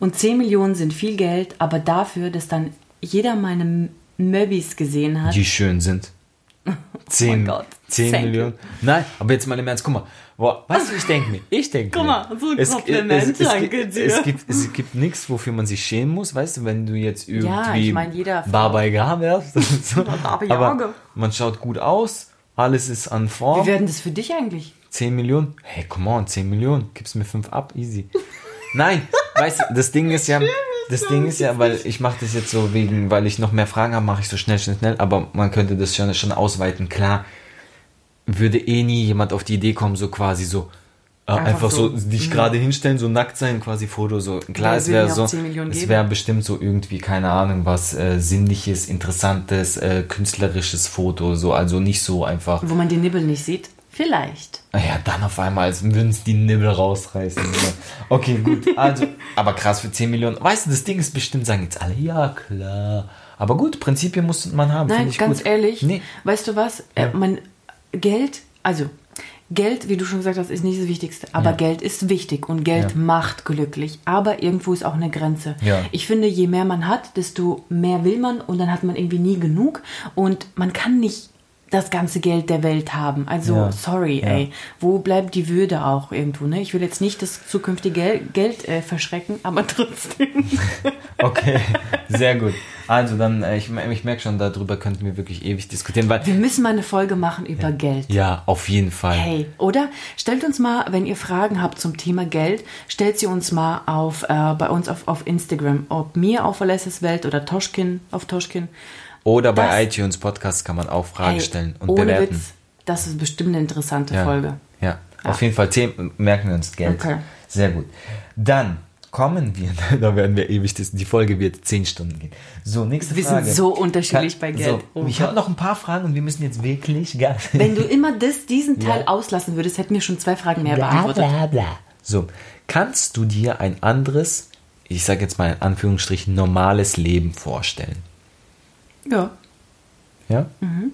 und 10 Millionen sind viel Geld, aber dafür, dass dann jeder meine Möbis gesehen hat, die schön sind. 10, Oh mein Gott, 10 thank you. Millionen. Nein, aber jetzt mal im Ernst, guck mal. Boah, weißt du, ich denke mir, ich denke Guck mir. mal, so ein Kompliment, danke gibt, dir. Es gibt, es gibt nichts, wofür man sich schämen muss, weißt du, wenn du jetzt irgendwie Ja, ich mein, jeder Yaga wärst. so. Aber man schaut gut aus, alles ist an Form. wie werden das für dich eigentlich? 10 Millionen? Hey, come on, 10 Millionen. Gib's mir 5 ab, easy. Nein, weißt du, das Ding ist ja, das Ding ist ja, weil ich mache das jetzt so wegen, weil ich noch mehr Fragen habe, mache ich so schnell, schnell, schnell, aber man könnte das schon, schon ausweiten. Klar, würde eh nie jemand auf die Idee kommen, so quasi so, äh, einfach, Einfach so, so, dich gerade hinstellen, so nackt sein, quasi Foto, so. Klar, es wäre so, 10 Millionen es wäre bestimmt so irgendwie, keine Ahnung, was äh, sinnliches, interessantes, äh, künstlerisches Foto, so, also nicht so einfach. Wo man die Nibbel nicht sieht? Vielleicht. Naja, dann auf einmal, als würden es die Nibbel rausreißen. okay, gut. Also, aber krass für 10 Millionen. Weißt du, das Ding ist bestimmt, sagen jetzt alle, ja klar. Aber gut, Prinzipien muss man haben. Nein, ganz gut. ehrlich, Nee. weißt du was? Äh, man, Geld, also Geld, wie du schon gesagt hast, ist nicht das Wichtigste. Aber Ja. Geld ist wichtig und Geld Ja. macht glücklich. Aber irgendwo ist auch eine Grenze. Ja. Ich finde, je mehr man hat, desto mehr will man und dann hat man irgendwie nie genug. Und man kann nicht das ganze Geld der Welt haben. Also, Ja. sorry, Ja. ey. Wo bleibt die Würde auch irgendwo? Ne? Ich will jetzt nicht das zukünftige Gel Geld äh, verschrecken, aber trotzdem. Okay, sehr gut. Also dann, äh, ich, ich merke schon, darüber könnten wir wirklich ewig diskutieren, weil, Wir müssen mal eine Folge machen über Geld. ja, auf jeden Fall. Hey, oder stellt uns mal, wenn ihr Fragen habt zum Thema Geld, stellt sie uns mal auf äh, bei uns auf, auf Instagram, ob mir auf Alessias Welt oder Toschkin auf Toschkin. Oder bei Das- iTunes Podcast kann man auch Fragen Hey, stellen und bewerten. Witz, das ist bestimmt eine interessante Ja. Folge. Ja, auf jeden Fall Themen merken wir uns Geld. Okay. Sehr gut. Dann kommen wir, da werden wir ewig, das- die Folge wird 10 Stunden gehen. So, nächste Wir Frage. sind so unterschiedlich bei Geld. So, Oh ich habe noch ein paar Fragen und wir müssen jetzt wirklich gar Wenn du immer das, diesen Teil Ja. auslassen würdest, hätten wir schon zwei Fragen mehr bla, beantwortet. bla, bla. So, kannst du dir ein anderes, ich sage jetzt mal in Anführungsstrichen, normales Leben vorstellen? Ja. Ja? Mhm.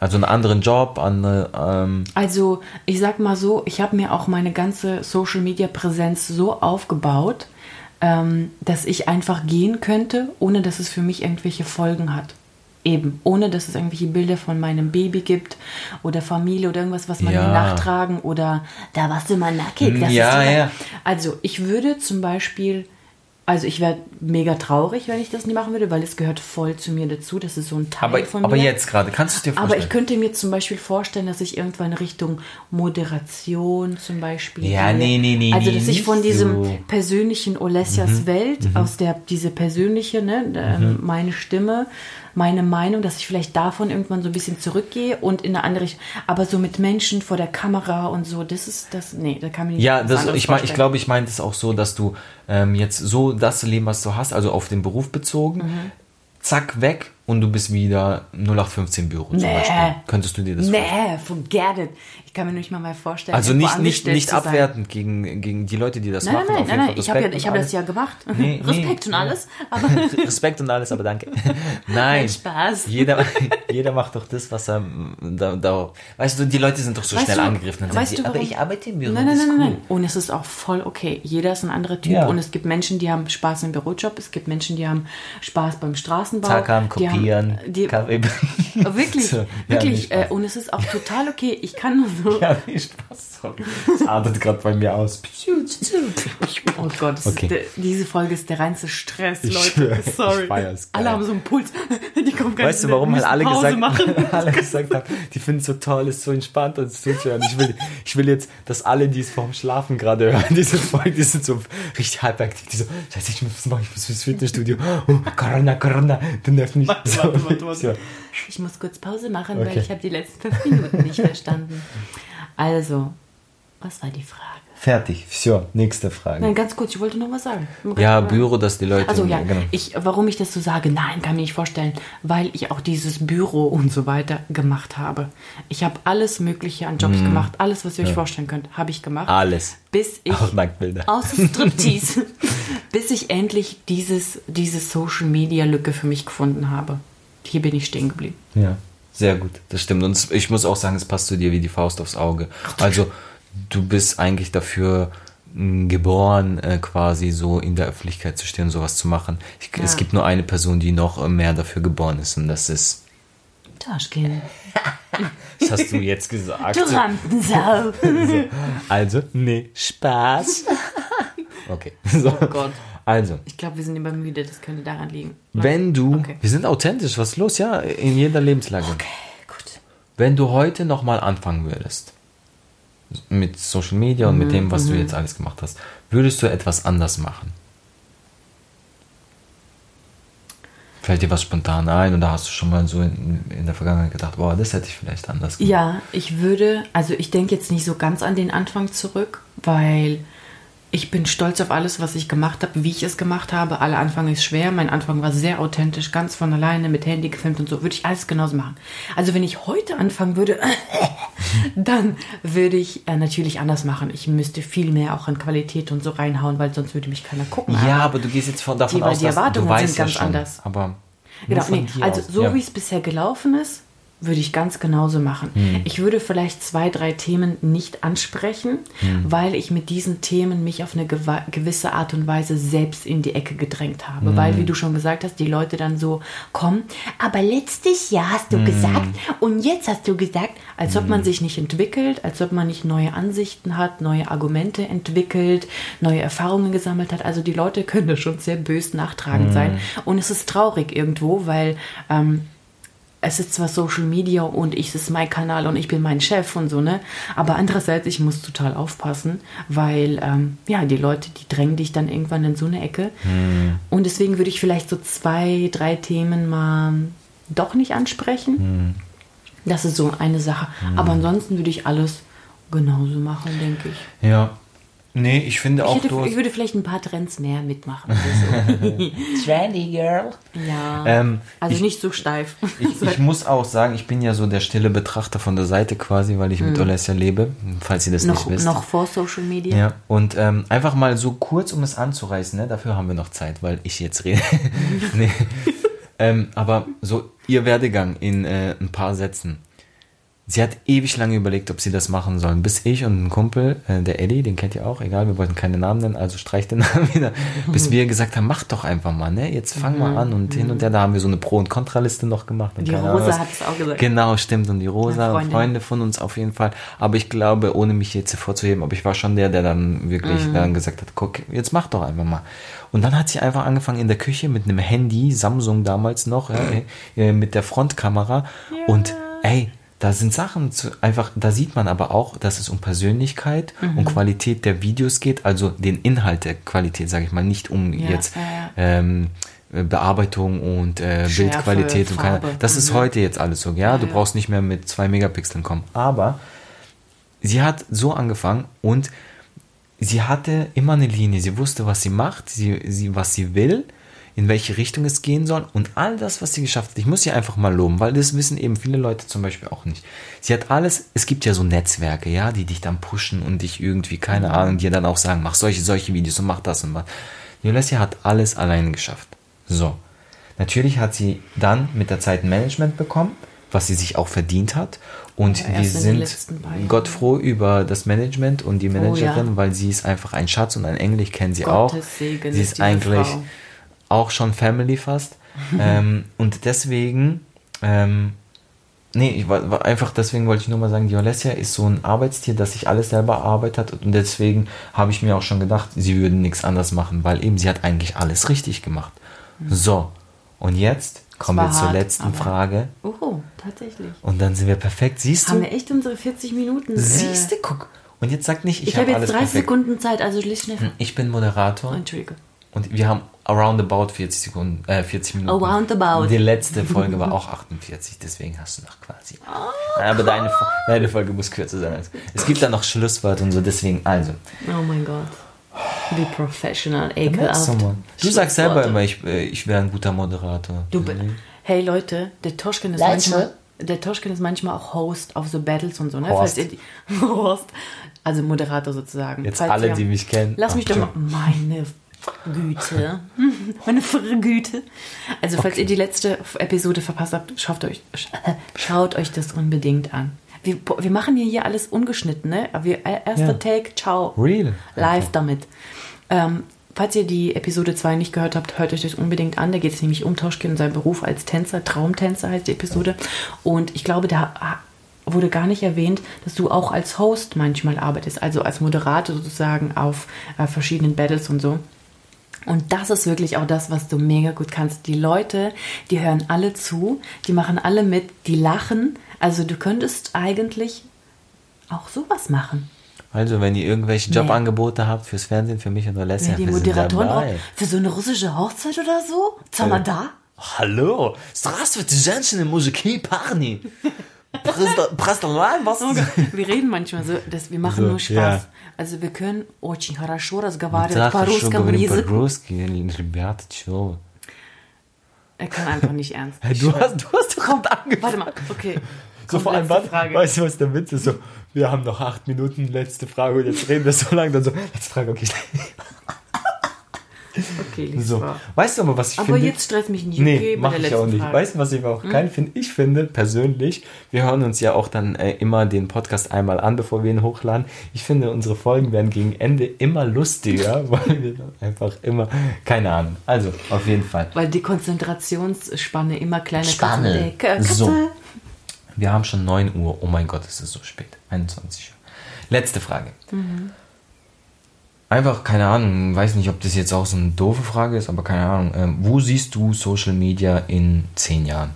Also einen anderen Job, eine, ähm, Also, ich sag mal so, ich habe mir auch meine ganze Social Media Präsenz so aufgebaut, ähm, dass ich einfach gehen könnte, ohne dass es für mich irgendwelche Folgen hat. Eben, ohne dass es irgendwelche Bilder von meinem Baby gibt oder Familie oder irgendwas, was man Ja. nachtragen oder da warst du mal nackig. Das Ja, ja. Also, ich würde zum Beispiel, also ich wäre mega traurig, wenn ich das nie machen würde, weil es gehört voll zu mir dazu. Das ist so ein Teil aber, von aber mir. jetzt gerade, kannst du es dir vorstellen? Aber ich könnte mir zum Beispiel vorstellen, dass ich irgendwann Richtung Moderation zum Beispiel. Ja, gehe. nee, nee, nee, Also, nee, dass ich von diesem so. Mhm. persönlichen Olesias Welt, aus der, diese persönliche, ne, ähm, meine Stimme, meine Meinung, dass ich vielleicht davon irgendwann so ein bisschen zurückgehe und in eine andere Richtung. Aber so mit Menschen vor der Kamera und so, das ist das, nee, da kann man nicht Ja, das, ich, mein, ich glaube, ich meine es auch so, dass du ähm, jetzt so das Leben, was du hast, also auf den Beruf bezogen, Mhm. zack, weg und du bist wieder 0815 Büro zum Nee. Beispiel. Könntest du dir das vorstellen? Nee, forget it. Ich kann mir nicht mal mal vorstellen. Also nicht, nicht, nicht abwertend gegen, gegen die Leute, die das Nein, machen. nein, nein, nein, Fall ich habe ja, ich und habe das ja gemacht. Nee, nee, Respekt und ja. alles, aber Respekt und alles, aber danke. Nein. Nein, Spaß. Jeder, jeder macht doch das, was er da, da. Weißt du, die Leute sind doch so Weißt schnell du- angegriffen. Dann weißt die, du, aber warum? ich arbeite im Büro. Nein, nein, nein, nein, cool. nein. Und es ist auch voll okay. Jeder ist ein anderer Typ. Ja. Und es gibt Menschen, die haben Spaß im Bürojob. Es gibt Menschen, die haben Spaß beim Straßenbau. Die kopiert Kopieren, die- Kaffee Oh, wirklich, So, ja, wirklich. nee, Spaß. äh, und es ist auch total okay. Ich kann nur so. Ja, nee, Spaß. Sorry. Das artet gerade bei mir aus. Oh Gott, Okay. der, diese Folge ist der reinste Stress, Ich Leute. schwör, Sorry. ich alle haben so einen Puls. Die kommen gar Weißt du, warum halt alle Pause gesagt, machen. alle gesagt haben, die finden es so toll, ist so entspannt und zuzuhören. Ich will, ich will jetzt, dass alle, die es vorm Schlafen gerade hören, diese Folge, die sind so richtig halbaktiv, die so, scheiße, ich muss was machen, ich muss fürs Fitnessstudio. Oh, Corona, Corona, du nervst mich. Warte, So, warte, warte, warte. Ich muss kurz Pause machen, weil Okay. ich habe die letzten fünf Minuten nicht verstanden. Also, was war die Frage? Fertig, so, nächste Frage. Nein, ganz kurz, ich wollte noch was sagen. Ja, Büro, dass die Leute. Also ja, genau. ich, warum ich das so sage, nein, kann mir nicht vorstellen, weil ich auch dieses Büro und so weiter gemacht habe. Ich habe alles Mögliche an Jobs gemacht, alles, was ihr euch vorstellen könnt, habe ich gemacht. Alles. Bis ich Auch Nacktbilder. außer Striptease, bis ich endlich dieses, diese Social Media Lücke für mich gefunden habe. Hier bin ich stehen geblieben. Ja, sehr gut, das stimmt. Und es- ich muss auch sagen, es passt zu dir wie die Faust aufs Auge. Also, du bist eigentlich dafür geboren, äh, quasi so in der Öffentlichkeit zu stehen und sowas zu machen. Ich, Es Ja. gibt nur eine Person, die noch äh, mehr dafür geboren ist, und das ist. Taschkin. Das hast du jetzt gesagt. Du Rampensau. So. Also, nee, Spaß. Okay. So. Oh Gott. Also, Ich glaube, wir sind immer müde, das könnte daran liegen. wenn du. Okay. Wir sind authentisch, was ist los? Ja, in jeder Lebenslage. Okay, gut. Wenn du heute nochmal anfangen würdest, mit Social Media und mit dem, was du jetzt alles gemacht hast, würdest du etwas anders machen? Fällt dir was spontan ein oder hast du schon mal so in, in der Vergangenheit gedacht, boah, das hätte ich vielleicht anders gemacht? Ja, ich würde, also ich denke jetzt nicht so ganz an den Anfang zurück, weil ich bin stolz auf alles, was ich gemacht habe, wie ich es gemacht habe. Aller Anfang ist schwer. Mein Anfang war sehr authentisch, ganz von alleine mit Handy gefilmt und so. Würde ich alles genauso machen. Also wenn ich heute anfangen würde, dann würde ich äh, natürlich anders machen. Ich müsste viel mehr auch an Qualität und so reinhauen, weil sonst würde mich keiner gucken. Ja, aber du gehst jetzt von, davon Die- aus, die dass Erwartungen du weißt sind ja ganz schon, anders. Aber Genau, nee, also so ja. wie es bisher gelaufen ist, würde ich ganz genauso machen. Hm. Ich würde vielleicht zwei, drei Themen nicht ansprechen, Hm. weil ich mit diesen Themen mich auf eine gewisse Art und Weise selbst in die Ecke gedrängt habe. Hm. Weil, wie du schon gesagt hast, die Leute dann so kommen, aber letztes Jahr hast Hm. du gesagt und jetzt hast du gesagt, als ob man sich nicht entwickelt, als ob man nicht neue Ansichten hat, neue Argumente entwickelt, neue Erfahrungen gesammelt hat. Also die Leute können da schon sehr bös nachtragend sein. Und es ist traurig irgendwo, weil ähm, es ist zwar Social Media und ich es ist mein Kanal und ich bin mein Chef und so, ne? Aber andererseits, ich muss total aufpassen, weil ähm, ja, die Leute, die drängen dich dann irgendwann in so eine Ecke. Und deswegen würde ich vielleicht so zwei, drei Themen mal doch nicht ansprechen. Das ist so eine Sache. Aber ansonsten würde ich alles genauso machen, denke ich. Ja. Nee, ich finde Ich, auch, hätte, du ich würde vielleicht ein paar Trends mehr mitmachen. So. Trendy Girl. ja. Ähm, also ich- nicht so steif. Ich, ich muss auch sagen, ich bin ja so der stille Betrachter von der Seite quasi, weil ich mit Alessia lebe, falls ihr das noch, nicht wisst. noch vor Social Media. Ja, und ähm, einfach mal so kurz, um es anzureißen, ne? dafür haben wir noch Zeit, weil ich jetzt rede. nee. ähm, aber so ihr Werdegang in äh, ein paar Sätzen. Sie hat ewig lange überlegt, ob sie das machen sollen, bis ich und ein Kumpel, äh, der Eddie, den kennt ihr auch, egal, wir wollten keine Namen nennen, also streich den Namen wieder, bis wir gesagt haben, mach doch einfach mal, ne? Jetzt fang mal an und hin und her, da haben wir so eine Pro- und Kontraliste noch gemacht. und Die Rosa hat es auch gesagt. Genau, stimmt. Und die Rosa, Freundin. Freunde von uns auf jeden Fall. Aber ich glaube, ohne mich jetzt hervorzuheben, aber ich war schon der, der dann wirklich Mhm. dann gesagt hat, guck, jetzt mach doch einfach mal. Und dann hat sie einfach angefangen in der Küche mit einem Handy, Samsung damals noch, ja, äh, mit der Frontkamera. Und ey, da sind Sachen zu, einfach, da sieht man aber auch, dass es um Persönlichkeit Mhm. und Qualität der Videos geht, also den Inhalt der Qualität, sage ich mal, nicht um Ja, jetzt ja, ja. Ähm, Bearbeitung und äh, Schärfe, Bildqualität und keine, das ist Mhm. heute jetzt alles so, ja, du brauchst nicht mehr mit zwei Megapixeln kommen, aber sie hat so angefangen und sie hatte immer eine Linie, sie wusste, was sie macht, sie, sie, was sie will, in welche Richtung es gehen soll und all das, was sie geschafft hat, ich muss sie einfach mal loben, weil das wissen eben viele Leute zum Beispiel auch nicht. Sie hat alles, es gibt ja so Netzwerke, ja, die dich dann pushen und dich irgendwie, keine Ahnung, dir dann auch sagen, mach solche, solche Videos und mach das und was. Die Alessia hat alles allein geschafft. So. Natürlich hat sie dann mit der Zeit ein Management bekommen, was sie sich auch verdient hat. Und Ja, wir sind. Gott froh über das Management und die Managerin, Oh ja. weil sie ist einfach ein Schatz und ein Engel. Ich kenne sie Gottes auch. Segen sie ist ist eigentlich Frau. Auch schon Family fast. ähm, und deswegen, ähm, nee, ich war, einfach deswegen wollte ich nur mal sagen, die Alessia ist so ein Arbeitstier, das sich alles selber erarbeitet hat und deswegen habe ich mir auch schon gedacht, sie würden nichts anders machen, weil eben sie hat eigentlich alles richtig gemacht. So, und jetzt kommen wir zur hart, letzten aber- Frage Oh, tatsächlich. und dann sind wir perfekt. Siehst Haben du? wir echt unsere 40 Minuten? Siehst äh, du, guck. Und jetzt sag nicht, ich, Ich, habe alles jetzt 30 perfekt. Sekunden Zeit, also lies schnell. Ich bin Moderator Entschuldige. und wir haben aroundabout 40 Sekunden, äh, 40 Minuten. Aroundabout. Die letzte Folge war auch 48, deswegen hast du noch quasi. Ah. Aber deine, deine Folge muss kürzer sein. Es gibt da noch Schlusswort und so, deswegen, also. Oh mein Gott. Wie professional, ekelhaft. du, sagst selber immer, ich, äh, ich wäre ein guter Moderator. Du, be- hey Leute, der Toschken ist Leute. manchmal, der Toschken ist manchmal auch Host auf so Battles und so, ne? Horst. Falls ihr die, Host, also Moderator sozusagen. Jetzt Falls alle, ihr, die mich kennen. Lass mich doch mal, meine Güte, meine Güte. Also falls Okay. ihr die letzte Episode verpasst habt, schaut euch, schaut euch das unbedingt an. Wir, wir machen hier, hier alles ungeschnitten, ne? Wir, erster Ja. Take, ciao. Real. Live damit. Ähm, falls ihr die Episode 2 nicht gehört habt, hört euch das unbedingt an. Da geht es nämlich um Toschkin und seinen Beruf als Tänzer. Traumtänzer heißt die Episode. Und ich glaube, da ah, wurde gar nicht erwähnt, dass du auch als Host manchmal arbeitest, also als Moderator sozusagen auf äh, verschiedenen Battles und so. Und das ist wirklich auch das, was du mega gut kannst. Die Leute, die hören alle zu, die machen alle mit, die lachen. Also du könntest eigentlich auch sowas machen. Also, wenn ihr irgendwelche Nee. Jobangebote habt fürs Fernsehen, für mich und Alessia, Ja, die wir sind Moderatoren auch dabei. für so eine russische Hochzeit oder so? Sag mal da? Hallo, здравствуйте, женщины, мужики, парни. Простолан, was? Wir reden manchmal so, dass wir machen So, nur Spaß. ja. Also wir können очень хорошо разговаривать Да, по хорошо русскому говорим языку. по-русски, ребята, чё вы? Er kann einfach nicht ernst. Hey, du hast, du hast doch gerade angefangen. Warte mal, okay. So Kommt vor allem, letzte warte, Frage. weißt du, was der Witz ist? So, wir haben noch acht Minuten, letzte Frage und jetzt reden wir so lange, dann so, letzte Frage, okay. Okay, lies So. Weißt du aber, was ich Aber finde? jetzt stress mich nicht. Nee, Okay, bei mach der ich auch nicht. Frage. Hm? Weißt du, was ich auch geil finde? Ich finde persönlich, wir hören uns ja auch dann äh, immer den Podcast einmal an, bevor wir ihn hochladen. Ich finde, unsere Folgen werden gegen Ende immer lustiger, weil wir dann einfach immer, keine Ahnung. Also, auf jeden Fall. Weil die Konzentrationsspanne immer kleiner Spanne. Katze. So. Wir haben schon 9 Uhr. Oh mein Gott, es ist so spät. 21 Uhr. Letzte Frage. Einfach, keine Ahnung, weiß nicht, ob das jetzt auch so eine doofe Frage ist, aber keine Ahnung. Ähm, wo siehst du Social Media in 10 Jahren?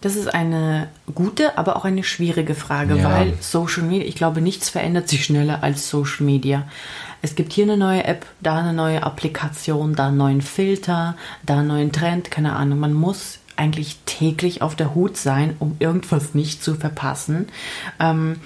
Das ist eine gute, aber auch eine schwierige Frage, Ja. weil Social Media, ich glaube, nichts verändert sich schneller als Social Media. Es gibt hier eine neue App, da eine neue Applikation, da einen neuen Filter, da einen neuen Trend, keine Ahnung. Man muss eigentlich täglich auf der Hut sein, um irgendwas nicht zu verpassen. Ähm,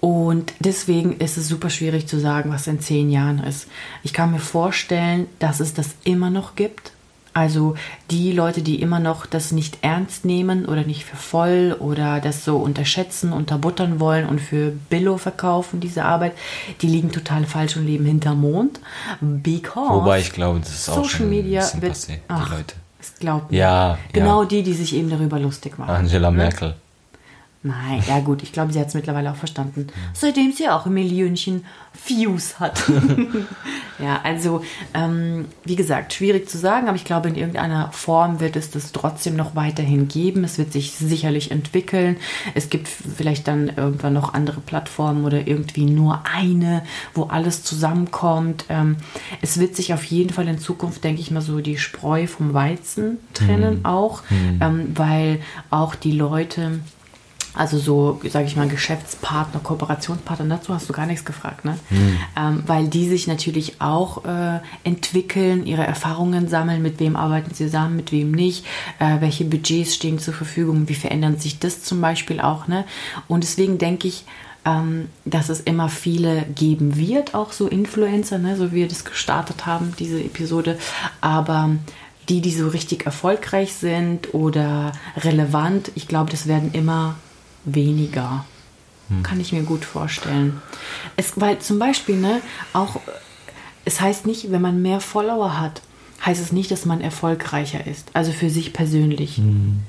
und deswegen ist es super schwierig zu sagen, was in zehn Jahren ist. Ich kann mir vorstellen, dass es das immer noch gibt. Also die Leute, die immer noch das nicht ernst nehmen oder nicht für voll oder das so unterschätzen, unterbuttern wollen und für Billo verkaufen, diese Arbeit, die liegen total falsch und leben hinterm Mond. Because Wobei ich glaube, das ist auch Social schon ein Media wird. passé, ach, die Leute. Es glaubt mir. Ja, Genau ja. die, die sich eben darüber lustig machen. Angela Merkel. Nein, ja gut, ich glaube, sie hat es mittlerweile auch verstanden. Seitdem sie auch ein Millionchen Views hat. ja, also, ähm, wie gesagt, schwierig zu sagen, aber ich glaube, in irgendeiner Form wird es das trotzdem noch weiterhin geben. Es wird sich sicherlich entwickeln. Es gibt vielleicht dann irgendwann noch andere Plattformen oder irgendwie nur eine, wo alles zusammenkommt. Ähm, es wird sich auf jeden Fall in Zukunft, denke ich mal, so die Spreu vom Weizen trennen auch, ähm, weil auch die Leute also so, sage ich mal, Geschäftspartner, Kooperationspartner, dazu hast du gar nichts gefragt, ne? Ähm, weil die sich natürlich auch äh, entwickeln, ihre Erfahrungen sammeln, mit wem arbeiten sie zusammen, mit wem nicht, äh, welche Budgets stehen zur Verfügung, wie verändert sich das zum Beispiel auch, ne? Und deswegen denke ich, ähm, dass es immer viele geben wird, auch so Influencer, ne? so wie wir das gestartet haben, diese Episode, aber die, die so richtig erfolgreich sind oder relevant, ich glaube, das werden immer weniger. Kann ich mir gut vorstellen. Es, weil zum Beispiel, ne, auch, es heißt nicht, wenn man mehr Follower hat, heißt es nicht, dass man erfolgreicher ist. Also für sich persönlich. Hm.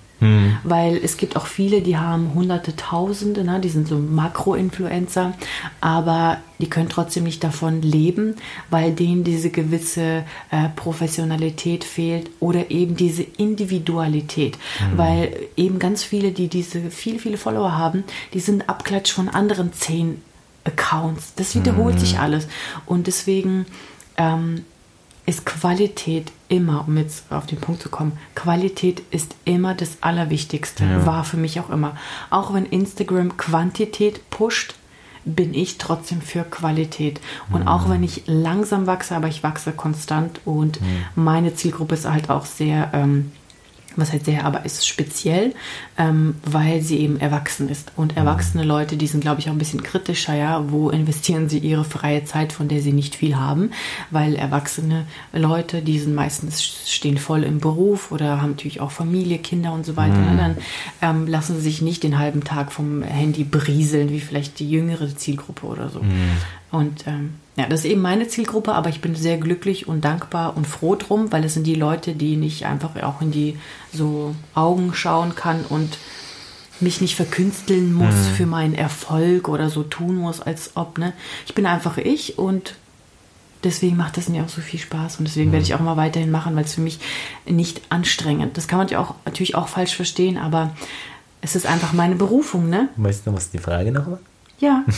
Weil es gibt auch viele, die haben hunderte, tausende, ne? die sind so Makro-Influencer, aber die können trotzdem nicht davon leben, weil denen diese gewisse äh, Professionalität fehlt oder eben diese Individualität. Hm. Weil eben ganz viele, die diese viele, viele Follower haben, die sind Abklatsch von anderen zehn Accounts. Das wiederholt hm. sich alles. Und deswegen ähm, ist Qualität immer, um jetzt auf den Punkt zu kommen, Qualität ist immer das Allerwichtigste, ja. war für mich auch immer. Auch wenn Instagram Quantität pusht, bin ich trotzdem für Qualität. Und mhm. auch wenn ich langsam wachse, aber ich wachse konstant und mhm. meine Zielgruppe ist halt auch sehr ähm, was halt sehr, aber ist speziell, ähm, weil sie eben erwachsen ist. Und erwachsene. Leute, die sind, glaube ich, auch ein bisschen kritischer, ja, wo investieren sie ihre freie Zeit, von der sie nicht viel haben, weil erwachsene Leute, die sind meistens stehen voll im Beruf oder haben natürlich auch Familie, Kinder und so weiter. Mhm. Dann ähm, lassen sie sich nicht den halben Tag vom Handy berieseln, wie vielleicht die jüngere Zielgruppe oder so. Mhm. Und ähm, ja, das ist eben meine Zielgruppe, aber ich bin sehr glücklich und dankbar und froh drum, weil es sind die Leute, die ich einfach auch in die so Augen schauen kann und mich nicht verkünsteln muss mhm. für meinen Erfolg oder so tun muss, als ob, ne? Ich bin einfach ich und deswegen macht das mir auch so viel Spaß und deswegen mhm. werde ich auch immer weiterhin machen, weil es für mich nicht anstrengend. Das kann man ja auch natürlich auch falsch verstehen, aber es ist einfach meine Berufung, ne? Weißt du, was die Frage noch war? Ja.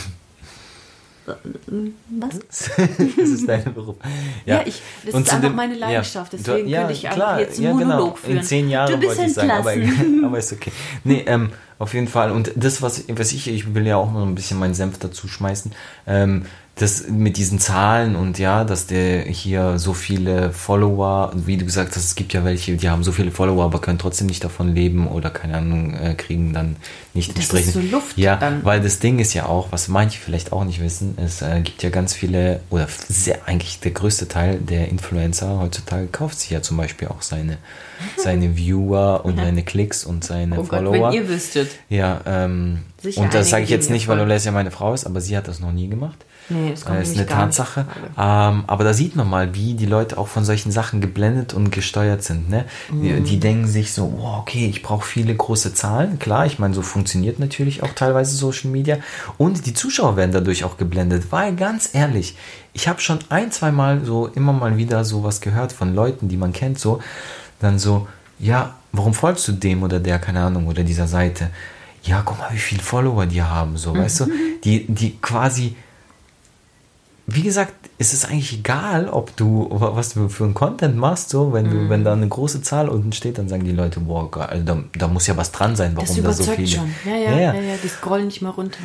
Was? das ist dein Beruf. Ja, ja ich, das und ist einfach dem, meine Leidenschaft. Deswegen ja, könnte ich klar, jetzt einen ja, genau. Monolog führen. In zehn Jahren wollte ich sagen, aber, aber, ist okay. Nee, ähm, auf jeden Fall. Und das, was, was ich, ich will ja auch noch ein bisschen meinen Senf dazu schmeißen. Ähm, das mit diesen Zahlen und ja, dass der hier so viele Follower, wie du gesagt hast, es gibt ja welche, die haben so viele Follower, aber können trotzdem nicht davon leben oder keine Ahnung, äh, kriegen dann nicht das entsprechend. Ist so Luft ja, dann. weil das Ding ist ja auch, was manche vielleicht auch nicht wissen, es äh, gibt ja ganz viele, oder sehr, eigentlich der größte Teil der Influencer heutzutage kauft sich ja zum Beispiel auch seine, seine Viewer und seine Klicks und seine oh Follower. Gott, wenn ihr wüsstet. Ja, ähm, Sicher und das sage ich jetzt nicht, weil Oles ja meine Frau ist, aber sie hat das noch nie gemacht. Nee, das, das ist eine Tatsache. Ähm, aber da sieht man mal, wie die Leute auch von solchen Sachen geblendet und gesteuert sind. Ne? Mhm. Die, die, denken sich so, oh, okay, ich brauche viele große Zahlen. Klar, ich meine, so funktioniert natürlich auch teilweise Social Media. Und die Zuschauer werden dadurch auch geblendet. Weil ganz ehrlich, ich habe schon ein, zwei Mal so immer mal wieder sowas gehört von Leuten, die man kennt, so, dann so, ja, warum folgst du dem oder der, keine Ahnung, oder dieser Seite? Ja, guck mal, wie viele Follower die haben, so, mhm. weißt du, die, die quasi wie gesagt, ist es eigentlich egal, ob du, was du für ein Content machst, so, wenn du, mm. wenn da eine große Zahl unten steht, dann sagen die Leute, boah, also da, da muss ja was dran sein, warum da so viele. Schon. Ja, ja, ja, ja, ja, die scrollen nicht mal runter.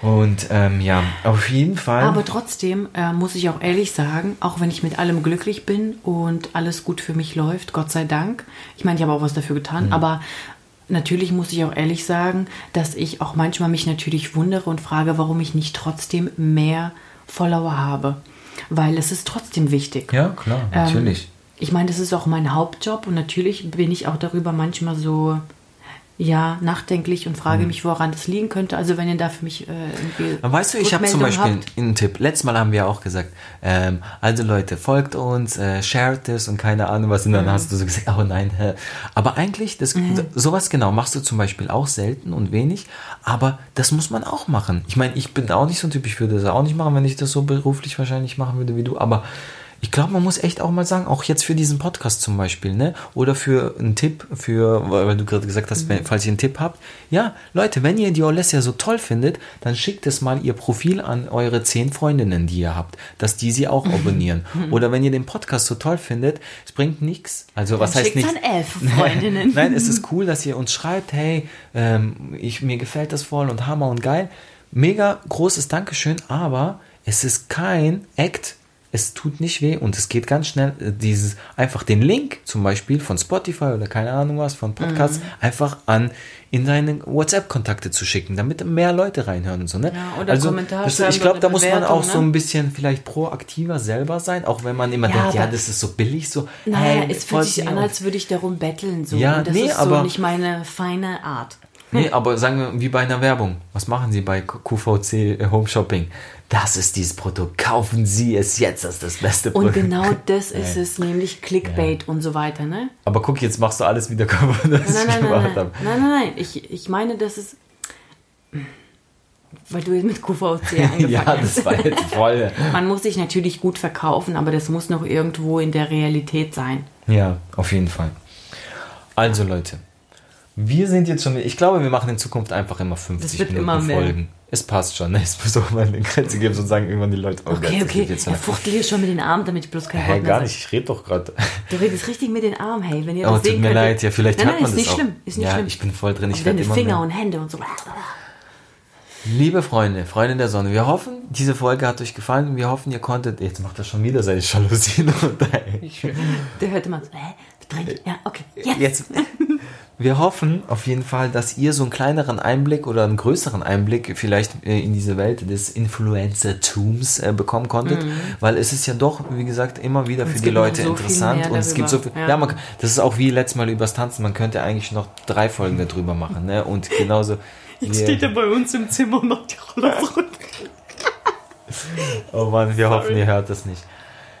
Und ähm, ja, auf jeden Fall. Aber trotzdem äh, muss ich auch ehrlich sagen, auch wenn ich mit allem glücklich bin und alles gut für mich läuft, Gott sei Dank. Ich meine, ich habe auch was dafür getan, mhm. aber natürlich muss ich auch ehrlich sagen, dass ich auch manchmal mich natürlich wundere und frage, warum ich nicht trotzdem mehr Follower habe. Weil es ist trotzdem wichtig. Ja, klar, ähm, natürlich. Ähm, ich meine, das ist auch mein Hauptjob und natürlich bin ich auch darüber manchmal so ja, nachdenklich und frage mhm. mich, woran das liegen könnte. Also wenn ihr da für mich äh, irgendwie. Weißt du, ich habe zum Beispiel habt. einen Tipp. Letztes Mal haben wir auch gesagt, ähm, also Leute, folgt uns, äh, shared es und keine Ahnung was. Und dann mhm. hast du so gesagt, oh nein. Hä. Aber eigentlich, das, mhm. sowas genau machst du zum Beispiel auch selten und wenig. Aber das muss man auch machen. Ich meine, ich bin auch nicht so ein Typ, ich würde das auch nicht machen, wenn ich das so beruflich wahrscheinlich machen würde wie du. Aber ich glaube, man muss echt auch mal sagen, auch jetzt für diesen Podcast zum Beispiel, ne? Oder für einen Tipp, für, weil du gerade gesagt hast, mhm. falls ihr einen Tipp habt. Ja, Leute, wenn ihr die Olesja so toll findet, dann schickt es mal ihr Profil an eure zehn Freundinnen, die ihr habt, dass die sie auch abonnieren. Oder wenn ihr den Podcast so toll findet, es bringt nichts. Also was dann heißt nichts? An elf Freundinnen. Nein, es ist cool, dass ihr uns schreibt, hey, ähm, ich, mir gefällt das voll und Hammer und geil. Mega großes Dankeschön, aber es ist kein Act es tut nicht weh und es geht ganz schnell. Äh, dieses einfach den Link zum Beispiel von Spotify oder keine Ahnung was von Podcasts mhm. einfach an in deine WhatsApp-Kontakte zu schicken, damit mehr Leute reinhören und so. Ne? Ja, oder also, Kommentar das, ich glaube, da muss man auch ne? so ein bisschen vielleicht proaktiver selber sein, auch wenn man immer ja, denkt, ja, das ist so billig, so. Naja, hey, es fühlt sich an, als würde ich darum betteln, so. Ja, und das nee, ist so aber, nicht meine feine Art. Nee, aber sagen wir, wie bei einer Werbung. Was machen Sie bei QVC Home Shopping? Das ist dieses Produkt. Kaufen Sie es jetzt. Das ist das beste Und Produkt. genau das ist es, nämlich Clickbait und so weiter, ne? Aber guck, jetzt machst du alles wieder kaputt, was Nein, ich nein, nein, gemacht nein, habe. nein, nein, nein. Ich, ich meine, das ist. Weil du mit QVC angefangen Ja, hast. das war jetzt voll. Man muss sich natürlich gut verkaufen, aber das muss noch irgendwo in der Realität sein. Ja, auf jeden Fall. Also Leute, wir sind jetzt schon, ich glaube, wir machen in Zukunft einfach immer 50 Das wird Minuten immer mehr. Folgen. Es passt schon, ne? es muss auch mal eine Grenze geben und sagen irgendwann die Leute, oh Okay, Gott, okay. jetzt Er so- fuchtelt hier schon mit den Armen, damit ich bloß kein Wort mehr gar nicht, ich rede doch gerade. Du redest richtig mit den Armen, hey. Wenn ihr Oh, das tut sehen mir könntet- leid, ja, vielleicht nein, hört nein, man ist das nicht auch. schlimm. Ist nicht ja, schlimm. ich bin voll drin, ich werde immer Finger mehr. und Hände und so. Liebe Freunde, Freunde der Sonne, wir hoffen, diese Folge hat euch gefallen und wir hoffen, ihr konntet, jetzt macht er schon wieder seine Jalousien ey. Der hört immer so, hä? Verdrängt? Ja, okay. Jetzt. Jetzt. Wir hoffen auf jeden Fall, dass ihr so einen kleineren Einblick oder einen größeren Einblick vielleicht äh, in diese Welt des Influencer-Tums äh, bekommen konntet, weil es ist ja doch, wie gesagt, immer wieder für Mhm. die Leute so interessant und es gibt so viel, ja, ja. man, das ist auch wie letztes Mal übers Tanzen, man könnte eigentlich noch drei Folgen darüber machen, ne? Und genauso. Jetzt steht er bei uns im Zimmer und macht die Roller runter. Oh Mann, wir hoffen, ihr hört das nicht.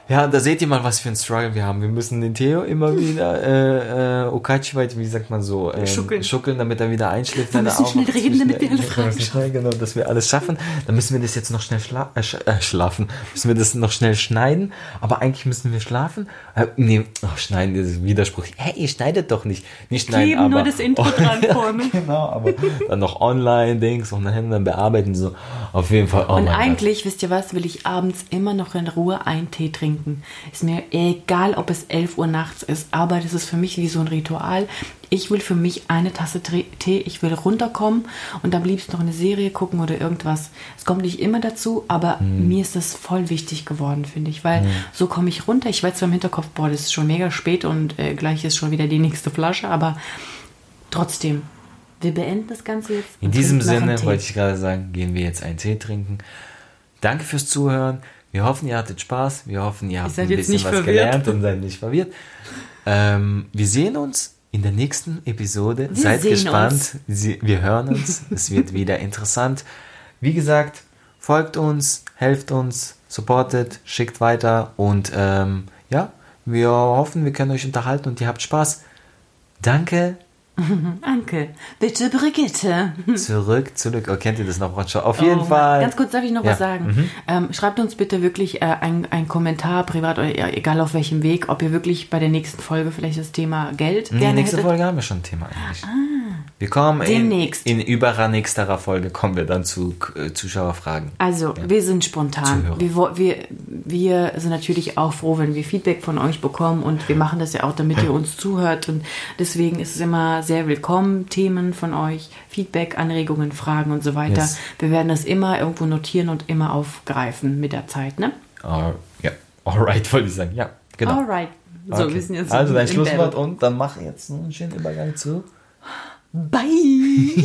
Ja, da seht ihr mal, was für ein Struggle wir haben. Wir müssen den Theo immer wieder äh, äh, Okachi weit, wie sagt man so, ähm, Schuckeln. schuckeln, damit er wieder einschläft. Wir müssen schnell reden, damit wir alle Fragen schnell, Genau, dass wir alles schaffen. Dann müssen wir das jetzt noch schnell schla äh, äh, schlafen. Müssen wir das noch schnell schneiden. Aber eigentlich müssen wir schlafen. Äh, nee, oh, schneiden, das ist ein Widerspruch. Hey, ihr schneidet doch nicht. Nicht schneiden, Kleben aber... nur das Intro dran vorne. genau, aber dann noch Online-Dings und dann bearbeiten. So. Auf jeden Fall. Oh Und mein Gott. eigentlich, wisst ihr was, will ich abends immer noch in Ruhe einen Tee trinken. Ist mir egal, ob es 11 Uhr nachts ist, aber das ist für mich wie so ein Ritual. Ich will für mich eine Tasse Tee, ich will runterkommen und am liebsten noch eine Serie gucken oder irgendwas. Es kommt nicht immer dazu, aber Hm. mir ist das voll wichtig geworden, finde ich, weil so komme ich runter. Ich weiß zwar im Hinterkopf, boah, das ist schon mega spät und äh, gleich ist schon wieder die nächste Flasche, aber trotzdem, wir beenden das Ganze jetzt. In diesem Sinne wollte ich gerade sagen, gehen wir jetzt einen Tee trinken. Danke fürs Zuhören. Wir hoffen, ihr hattet Spaß. Wir hoffen, ihr habt ein bisschen was verwirrt. gelernt und seid nicht verwirrt. Ähm, wir sehen uns in der nächsten Episode. Wir seid gespannt. uns. Wir hören uns. es wird wieder interessant. Wie gesagt, folgt uns, helft uns, supportet, schickt weiter und ähm, ja, wir hoffen, wir können euch unterhalten und ihr habt Spaß. Danke. Danke. Bitte, Brigitte. Zurück, zurück. Oh, kennt ihr das noch? Roger? Auf jeden Oh, Fall. Ganz kurz darf ich noch Ja. was sagen. Ähm, schreibt uns bitte wirklich äh, ein, ein Kommentar, privat oder ja, egal auf welchem Weg, ob ihr wirklich bei der nächsten Folge vielleicht das Thema Geld Nee, gerne nächste hättet. Folge haben wir schon ein Thema eigentlich. Wir kommen in, Demnächst. in übernächster Folge kommen wir dann zu äh, Zuschauerfragen. Also, wir sind spontan. Zuhörer. Wir, wir, wir sind natürlich auch froh, wenn wir Feedback von euch bekommen und wir machen das ja auch, damit ihr uns zuhört und deswegen ist es immer sehr willkommen, Themen von euch, Feedback, Anregungen, Fragen und so weiter. Yes. Wir werden das immer irgendwo notieren und immer aufgreifen mit der Zeit, ne? All, ja, alright, wollte ich sagen. Ja, genau. Alright. So, Okay. wir sind jetzt also dein Schlusswort Battle. und dann mach jetzt einen schönen Übergang zu. Bye!